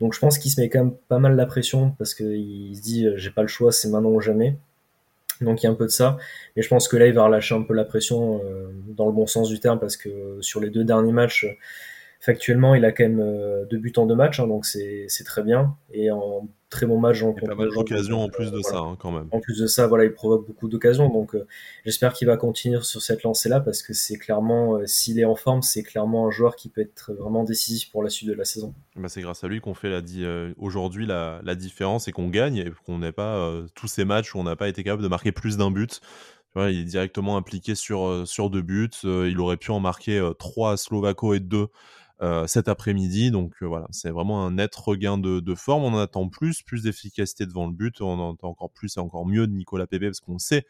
Donc je pense qu'il se met quand même pas mal la pression parce qu'il se dit j'ai pas le choix, c'est maintenant ou jamais. Donc il y a un peu de ça. Mais je pense que là il va relâcher un peu la pression dans le bon sens du terme parce que sur les deux derniers matchs, factuellement il a quand même deux buts en deux matchs, hein, donc c'est très bien. Et en très bon match. En pas mal d'occasions en plus de ça, hein, quand même. En plus de ça, voilà, il provoque beaucoup d'occasions. Donc, euh, j'espère qu'il va continuer sur cette lancée-là parce que c'est clairement, euh, s'il est en forme, c'est clairement un joueur qui peut être vraiment décisif pour la suite de la saison. Bah, c'est grâce à lui qu'on fait la euh, aujourd'hui la, la, différence et qu'on gagne et qu'on n'ait pas tous ces matchs où on n'a pas été capable de marquer plus d'un but. il est directement impliqué sur, sur deux buts. il aurait pu en marquer trois à Slovako et deux euh, cet après-midi. Donc euh, voilà, c'est vraiment un net regain de, forme. On en attend plus, plus d'efficacité devant le but. On en attend encore plus et encore mieux de Nicolas Pepe parce qu'on sait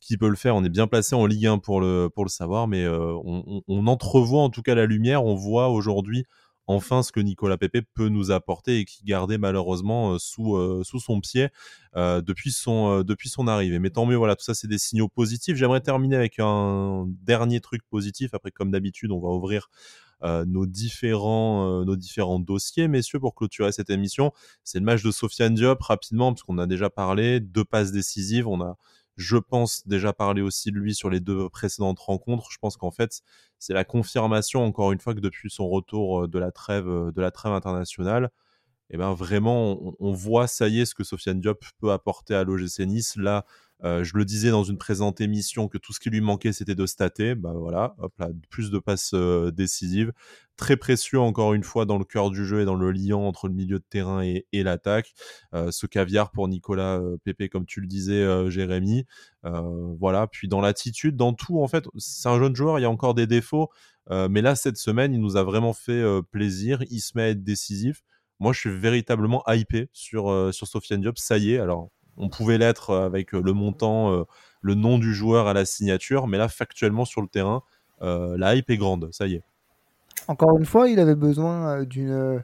qu'il peut le faire. On est bien placé en Ligue 1 pour le, savoir, mais euh, on, entrevoit en tout cas la lumière. On voit aujourd'hui enfin ce que Nicolas Pepe peut nous apporter et qui gardait malheureusement sous, sous son pied depuis, son, depuis son arrivée. Mais tant mieux, voilà, tout ça c'est des signaux positifs. J'aimerais terminer avec un dernier truc positif. Après, comme d'habitude, on va ouvrir euh, nos, différents, euh, nos différents dossiers, messieurs, pour clôturer cette émission. C'est le match de Sofiane Diop, rapidement, parce qu'on a déjà parlé, deux passes décisives. On a, je pense, déjà parlé aussi de lui sur les deux précédentes rencontres. Je pense qu'en fait, c'est la confirmation, encore une fois, que depuis son retour euh, de la trêve, de la trêve internationale, eh ben vraiment, on, voit, ça y est, ce que Sofiane Diop peut apporter à l'OGC Nice. Là, euh, je le disais dans une présente émission que tout ce qui lui manquait, c'était de stater. Bah voilà, hop là, plus de passes euh, décisives. Très précieux, encore une fois, dans le cœur du jeu et dans le lien entre le milieu de terrain et, l'attaque. Euh, ce caviar pour Nicolas Pépé, comme tu le disais, Jérémy. voilà, puis dans l'attitude, dans tout, en fait, c'est un jeune joueur, il y a encore des défauts. mais là, cette semaine, il nous a vraiment fait plaisir. Il se met à être décisif. Moi, je suis véritablement hypé sur, sur Sofiane Diop. Ça y est, alors on pouvait l'être euh, avec euh, le montant, euh, le nom du joueur à la signature, mais là, factuellement sur le terrain, la hype est grande, ça y est. Encore une fois, il avait besoin d'une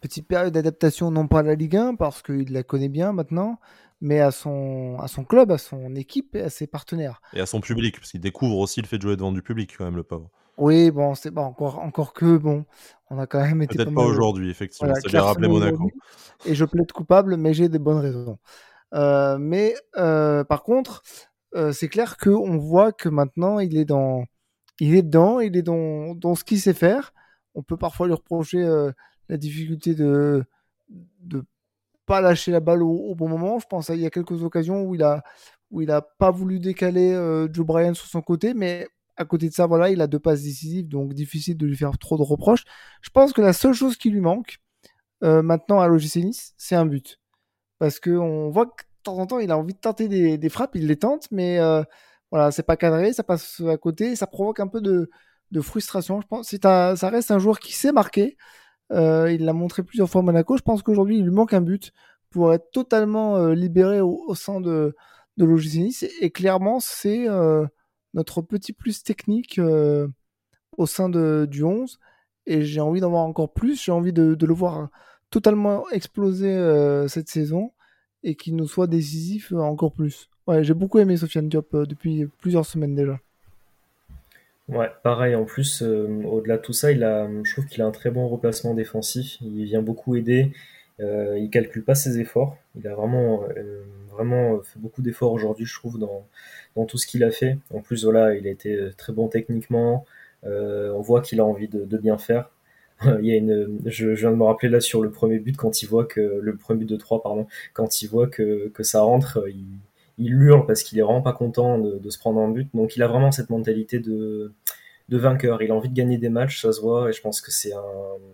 petite période d'adaptation, non pas à la Ligue 1, parce qu'il la connaît bien maintenant, mais à son, à son club, à son équipe et à ses partenaires. Et à son public, parce qu'il découvre aussi le fait de jouer devant du public, quand même, le pauvre. Oui, bon, c'est bon, encore, encore que, bon, on a quand même été. Peut-être pas, aujourd'hui, effectivement, ça bien rappelé Monaco. Et je plaide coupable, mais j'ai des bonnes raisons. Euh, mais euh, par contre, euh, c'est clair qu'on voit que maintenant, il est dans, il est dedans, il est dans, dans ce qu'il sait faire. On peut parfois lui reprocher la difficulté de de pas lâcher la balle au, bon moment. Je pense qu'il y a quelques occasions où il a où il a pas voulu décaler Joe Bryan sur son côté, mais à côté de ça, voilà, il a deux passes décisives, donc difficile de lui faire trop de reproches. Je pense que la seule chose qui lui manque maintenant à l'OGC Nice, c'est un but. Parce qu'on voit que de temps en temps, il a envie de tenter des, frappes, il les tente, mais euh, voilà, c'est pas cadré, ça passe à côté, ça provoque un peu de, frustration. Je pense ça reste un joueur qui sait marquer. Euh, il l'a montré plusieurs fois à Monaco. Je pense qu'aujourd'hui, il lui manque un but pour être totalement euh, libéré au, sein de, de. Et, clairement, c'est notre petit plus technique au sein de, du 11. Et j'ai envie d'en voir encore plus. J'ai envie de, le voir totalement exploser cette saison et qu'il nous soit décisif euh, encore plus. Ouais, j'ai beaucoup aimé Sofiane Diop euh, depuis plusieurs semaines déjà. Ouais, pareil. En plus, euh, au-delà de tout ça, il a, je trouve qu'il a un très bon replacement défensif. Il vient beaucoup aider. Euh, il calcule pas ses efforts. Il a vraiment, vraiment fait beaucoup d'efforts aujourd'hui, je trouve, dans, dans tout ce qu'il a fait. En plus, voilà, il a été très bon techniquement. on voit qu'il a envie de, de bien faire. [LAUGHS] il y a une, je, viens de me rappeler là sur le premier but quand il voit que le premier but de 3 pardon, quand il voit que, que ça rentre, il, il hurle parce qu'il est vraiment pas content de, de, se prendre un but. Donc il a vraiment cette mentalité de, de vainqueur. Il a envie de gagner des matchs, ça se voit, et je pense que c'est un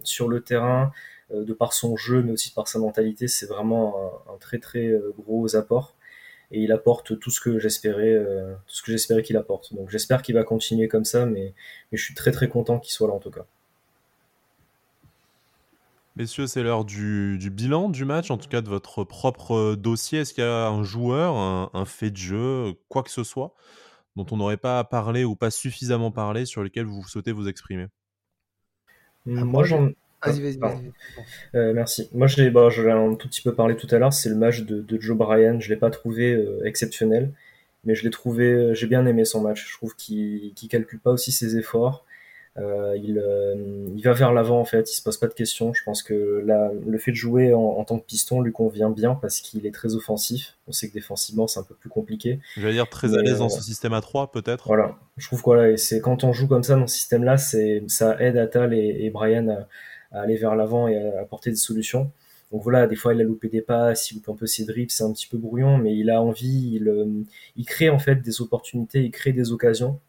sur le terrain, euh, de par son jeu, mais aussi par sa mentalité, c'est vraiment un, très très euh, gros apport. Et il apporte tout ce que j'espérais, euh, tout ce que j'espérais qu'il apporte. Donc j'espère qu'il va continuer comme ça, mais, mais je suis très très content qu'il soit là en tout cas. Messieurs, c'est l'heure du, bilan du match, en tout cas de votre propre euh, dossier. Est-ce qu'il y a un joueur, un, fait de jeu, quoi que ce soit, dont on n'aurait pas parlé ou pas suffisamment parlé, sur lequel vous souhaitez vous exprimer? Moi, j'en. Vas-y, vas-y, vas-y. Euh, merci. Moi, je l'ai bah, un tout petit peu parlé tout à l'heure. C'est le match de, Joe Bryan. Je l'ai pas trouvé euh, exceptionnel, mais je l'ai trouvé. J'ai bien aimé son match. Je trouve qu'il ne calcule pas aussi ses efforts. Euh, il, euh, il, va vers l'avant en fait, il se pose pas de questions. Je pense que la, le fait de jouer en, tant que piston lui convient bien parce qu'il est très offensif. On sait que défensivement c'est un peu plus compliqué. Je vais dire très à l'aise dans ce système à 3 peut-être. Voilà, je trouve que c'est quand on joue comme ça dans ce système-là, ça aide Atal et, et Brian à, aller vers l'avant et à apporter des solutions. Donc voilà, des fois il a loupé des passes, il loupe un peu ses dribbles, c'est un petit peu brouillon, mais il a envie, il, euh, il crée en fait des opportunités, il crée des occasions,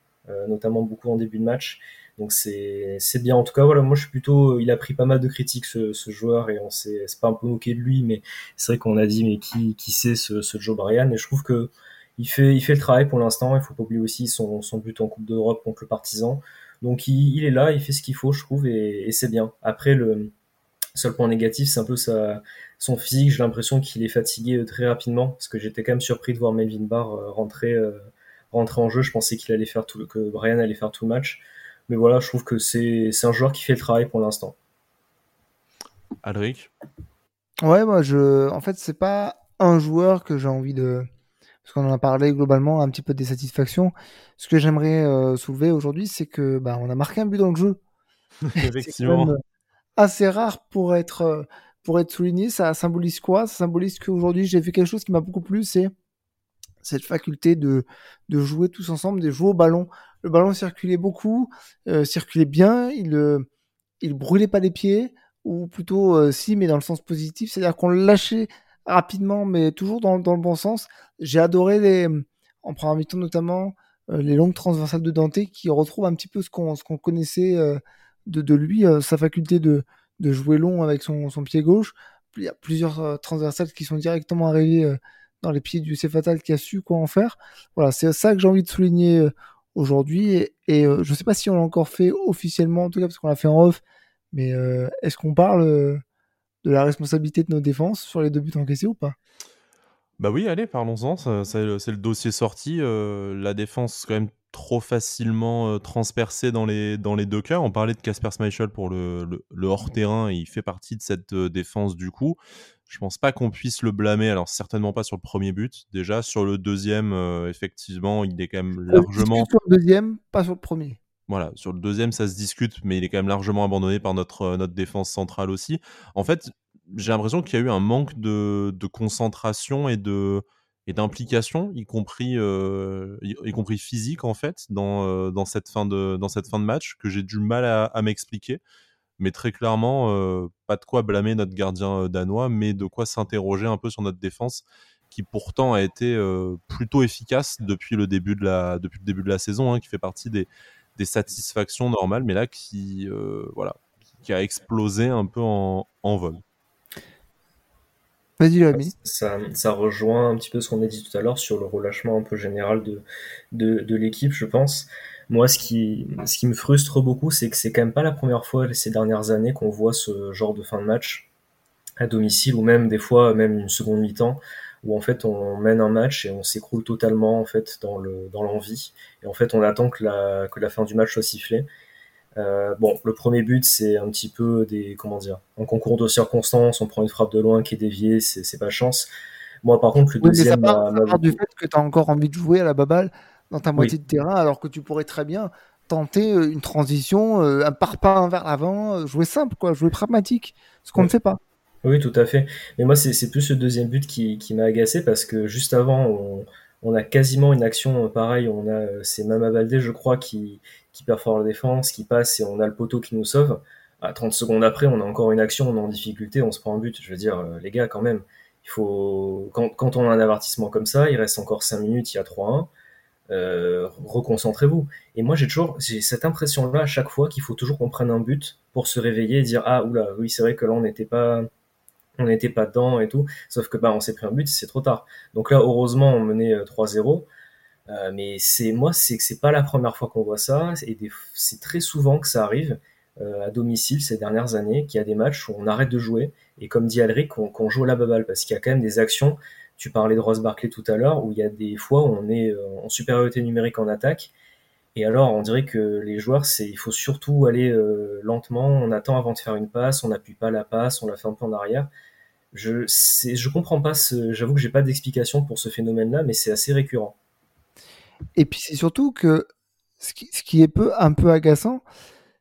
notamment beaucoup en début de match. Donc c'est bien. En tout cas, voilà, moi je suis plutôt. Il a pris pas mal de critiques ce, ce joueur et on s'est pas un peu moqué de lui, mais c'est vrai qu'on a dit mais qui qui c'est ce, ce Joe Bryan? Et je trouve que il fait il fait le travail pour l'instant. Il faut pas oublier aussi son, son but en Coupe d'Europe contre le Partisan. Donc il, il, est là, il fait ce qu'il faut, je trouve, et, et c'est bien. Après le seul point négatif, c'est un peu sa son physique. J'ai l'impression qu'il est fatigué euh, très rapidement parce que j'étais quand même surpris de voir Melvin Barr euh, rentrer euh, rentrer en jeu. Je pensais qu'il allait faire tout que Brian allait faire tout le match. Mais voilà, je trouve que c'est un joueur qui fait le travail pour l'instant. Alric? Ouais, moi, je... en fait, c'est pas un joueur que j'ai envie de. Parce qu'on en a parlé globalement, un petit peu de désatisfaction. Ce que j'aimerais euh, soulever aujourd'hui, c'est que bah, on a marqué un but dans le jeu. [LAUGHS] Effectivement. assez rare pour être, euh, pour être souligné. Ça symbolise quoi? Ça symbolise qu'aujourd'hui, j'ai fait quelque chose qui m'a beaucoup plu, c'est cette faculté de, de jouer tous ensemble, de jouer au ballon le ballon circulait beaucoup, euh, circulait bien, il, euh, il brûlait pas les pieds, ou plutôt euh, si, mais dans le sens positif, c'est-à-dire qu'on lâchait rapidement, mais toujours dans, dans le bon sens. J'ai adoré les, en première mi-temps notamment, les longues transversales de Dante qui retrouvent un petit peu ce qu'on connaissait de, de, lui, sa faculté de, de jouer long avec son, son pied gauche. Il y a plusieurs transversales qui sont directement arrivées dans les pieds du Cefatal qui a su quoi en faire. Voilà, c'est ça que j'ai envie de souligner aujourd'hui. Et, euh, je ne sais pas si on l'a encore fait officiellement, en tout cas parce qu'on l'a fait en off, mais euh, est-ce qu'on parle euh, de la responsabilité de nos défenses sur les deux buts encaissés ou pas? Bah oui, allez, parlons-en. C'est le, dossier sorti. la défense, quand même, trop facilement transpercé dans les, dans les deux cas. On parlait de Casper Schmeichel pour le, le, hors-terrain et il fait partie de cette défense du coup. Je pense pas qu'on puisse le blâmer. Alors certainement pas sur le premier but. Déjà sur le deuxième, effectivement, il est quand même largement. Sur le deuxième, pas sur le premier? Voilà, sur le deuxième, ça se discute, mais il est quand même largement abandonné par notre, notre défense centrale aussi. En fait, j'ai l'impression qu'il y a eu un manque de, de concentration et de, et d'implication, y compris euh, y, compris physique en fait, dans, euh, dans cette fin de dans cette fin de match que j'ai du mal à, m'expliquer. Mais très clairement, euh, pas de quoi blâmer notre gardien danois, mais de quoi s'interroger un peu sur notre défense, qui pourtant a été plutôt efficace depuis le début de la depuis le début de la saison, hein, qui fait partie des, des satisfactions normales, mais là qui voilà qui a explosé un peu en, en vol. Vas-y, Ça, ça rejoint un petit peu ce qu'on a dit tout à l'heure sur le relâchement un peu général de, de, de l'équipe, je pense. Moi, ce qui, ce qui me frustre beaucoup, c'est que c'est quand même pas la première fois ces dernières années qu'on voit ce genre de fin de match à domicile ou même des fois même une seconde mi-temps où en fait on mène un match et on s'écroule totalement en fait dans le dans l'envie et en fait on attend que la que la fin du match soit sifflée euh, bon, le premier but, c'est un petit peu des, comment dire, en concours de circonstances, on prend une frappe de loin qui est déviée, c'est pas chance. Moi, par contre, le deuxième. ça part, du fait que tu as encore envie de jouer à la baballe dans ta moitié de terrain, alors que tu pourrais très bien tenter euh, une transition, euh, un parpaing vers l'avant, jouer simple, quoi, jouer pragmatique, ce qu'on ne fait pas. Oui, tout à fait. Mais moi, c'est plus le deuxième but qui, qui m'a agacé parce que juste avant, on, on, a quasiment une action pareille. On a, c'est Mama Baldé, je crois, qui, qui perfore la défense, qui passe et on a le poteau qui nous sauve. À 30 secondes après, on a encore une action, on est en difficulté, on se prend un but. Je veux dire, euh, les gars, quand même, il faut quand, quand, on a un avertissement comme ça, il reste encore 5 minutes, il y a 3-1. Euh, reconcentrez-vous. Et moi, j'ai toujours cette impression-là à chaque fois qu'il faut toujours qu'on prenne un but pour se réveiller et dire ah oula oui c'est vrai que là on n'était pas on n'était pas dedans et tout. Sauf que bah on s'est pris un but, c'est trop tard. Donc là heureusement on menait 3-0. Euh, euh, mais c'est moi, c'est que c'est pas la première fois qu'on voit ça, et c'est très souvent que ça arrive euh, à domicile ces dernières années, qu'il y a des matchs où on arrête de jouer, et comme dit Alric, qu'on joue la baballe, parce qu'il y a quand même des actions. Tu parlais de Ross Barkley tout à l'heure, où il y a des fois où on est euh, en supériorité numérique en attaque, et alors on dirait que les joueurs, c'est il faut surtout aller lentement, on attend avant de faire une passe, on n'appuie pas la passe, on la fait un peu en arrière. Je je comprends pas, j'avoue que j'ai pas d'explication pour ce phénomène-là, mais c'est assez récurrent. Et puis c'est surtout que ce qui, est un peu agaçant,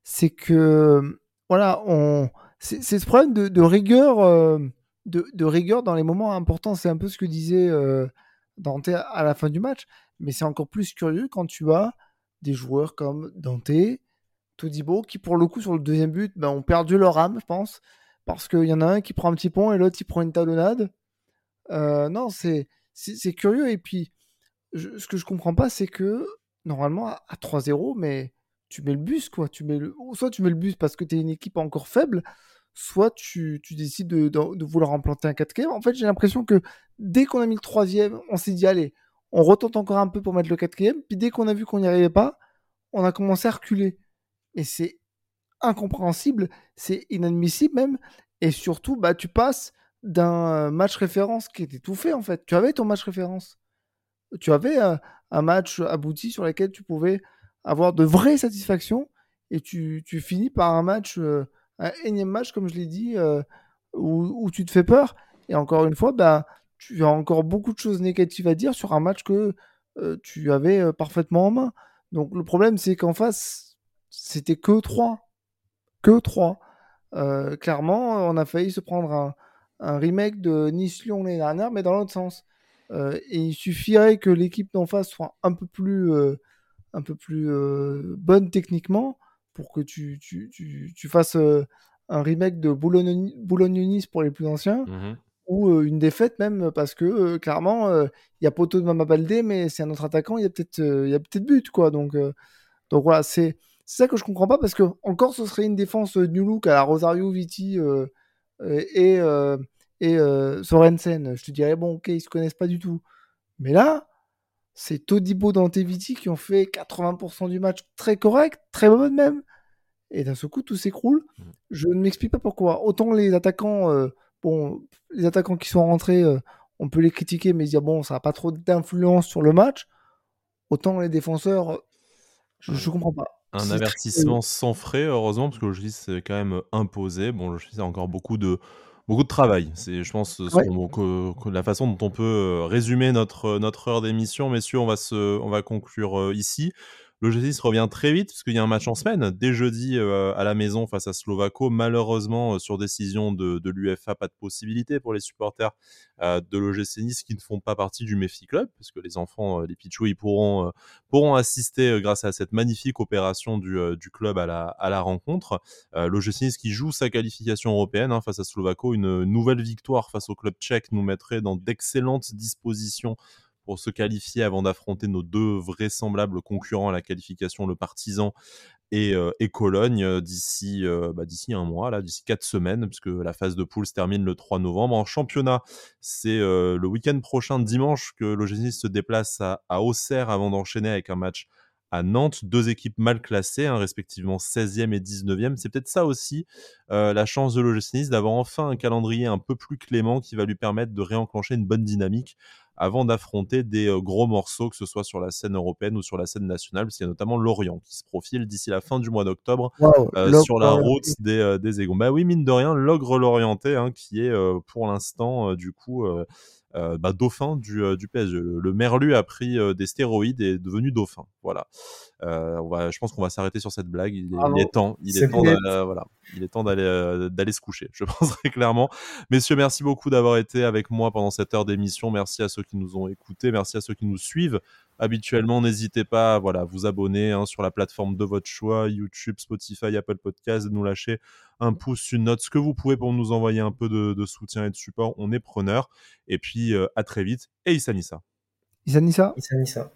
c'est que voilà, on c'est ce problème de, rigueur, euh, de, rigueur dans les moments importants. C'est un peu ce que disait euh, Dante à la fin du match, mais c'est encore plus curieux quand tu as des joueurs comme Dante, Todibo, qui pour le coup sur le deuxième but, ben, ont perdu leur âme, je pense, parce qu'il y en a un qui prend un petit pont et l'autre qui prend une talonnade. Euh, non, c'est curieux et puis ce que je comprends pas, c'est que normalement à, 3-0, mais tu mets le bus, quoi. Tu mets le... Soit tu mets le bus parce que tu es une équipe encore faible, soit tu, tu décides de, de, vouloir implanter un 4 En fait, j'ai l'impression que dès qu'on a mis le troisième, on s'est dit, allez, on retente encore un peu pour mettre le quatrième. Puis dès qu'on a vu qu'on n'y arrivait pas, on a commencé à reculer. Et c'est incompréhensible, c'est inadmissible même. Et surtout, bah, tu passes d'un match référence qui était tout fait, en fait. Tu avais ton match référence tu avais un, match abouti sur lequel tu pouvais avoir de vraies satisfactions et tu, finis par un match, euh, un énième match, comme je l'ai dit, euh, où, tu te fais peur. Et encore une fois, bah, tu as encore beaucoup de choses négatives à dire sur un match que euh, tu avais parfaitement en main. Donc le problème, c'est qu'en face, c'était que 3. Que 3. clairement, on a failli se prendre un, remake de Nice-Lyon l'année dernière, mais dans l'autre sens. Euh, et il suffirait que l'équipe d'en face soit un peu plus, euh, un peu plus euh, bonne techniquement pour que tu fasses un remake de Boulogne-Nice pour les plus anciens. Mmh ou une défaite même parce que clairement il y a poteau de Mama Baldé mais c'est un autre attaquant il y a peut-être il y a peut-être but quoi donc donc voilà c'est ça que je comprends pas parce que encore ce serait une défense new look à la Rosario Viti et et Sorensen, je te dirais, bon, ok, ils se connaissent pas du tout. Mais là, c'est Todibo Danteviti qui ont fait 80% du match très correct, très bon même. Et d'un seul coup, tout s'écroule. Mm. Je ne m'explique pas pourquoi. Autant les attaquants, euh, bon, les attaquants qui sont rentrés, euh, on peut les critiquer, mais dire, bon, ça n'a pas trop d'influence sur le match. Autant les défenseurs, Je, je comprends pas. Un avertissement sans frais, heureusement, parce que le c'est quand même imposé. Bon, le a encore beaucoup de beaucoup de travail. C'est, je pense, que, la façon dont on peut résumer notre notre heure d'émission, messieurs. On va se, on va conclure ici. Le G6 revient très vite parce qu'il y a un match en semaine. Dès jeudi euh, à la maison face à Slovako. Malheureusement, euh, sur décision de, l'UFA, pas de possibilité pour les supporters euh, de l'OGC qui ne font pas partie du Mefi Club, parce que les enfants, les Pichou, ils pourront, pourront assister grâce à cette magnifique opération du, du club à la, à la rencontre. L'OGC qui joue sa qualification européenne hein, face à Slovako. Une nouvelle victoire face au club tchèque nous mettrait dans d'excellentes dispositions pour se qualifier avant d'affronter nos deux vraisemblables concurrents à la qualification, le Partisan et, euh, Cologne, euh, d'ici euh, bah, d'ici un mois, d'ici quatre semaines, puisque la phase de poule se termine le 3 novembre. En championnat, c'est le week-end prochain, dimanche, que l'OGC se déplace à, à Auxerre avant d'enchaîner avec un match à Nantes, deux équipes mal classées, hein, respectivement 16e et 19e. C'est peut-être ça aussi la chance de l'OGC d'avoir enfin un calendrier un peu plus clément qui va lui permettre de réenclencher une bonne dynamique avant d'affronter des euh, gros morceaux, que ce soit sur la scène européenne ou sur la scène nationale, parce qu'il y a notamment Lorient qui se profile d'ici la fin du mois d'octobre euh, sur la route des, euh, des Égons. Bah oui, mine de rien, l'ogre lorientais, hein, qui est pour l'instant, du coup, euh, bah, dauphin du, euh, du PSG. Le, Merlu a pris euh, des stéroïdes et est devenu dauphin. Voilà. on va, je pense qu'on va s'arrêter sur cette blague. Il, est temps. Il est, temps d'aller, voilà. Il est temps d'aller, d'aller se coucher. Je [LAUGHS] penserai clairement. Messieurs, merci beaucoup d'avoir été avec moi pendant cette heure d'émission. Merci à ceux qui nous ont écoutés. Merci à ceux qui nous suivent habituellement. N'hésitez pas à voilà, vous abonner hein, sur la plateforme de votre choix, YouTube, Spotify, Apple Podcast, nous lâcher un pouce, une note, ce que vous pouvez pour nous envoyer un peu de, soutien et de support. On est preneur. Et puis, euh, à très vite. Et Issa Nissa. Issa Nissa? Issa Nissa.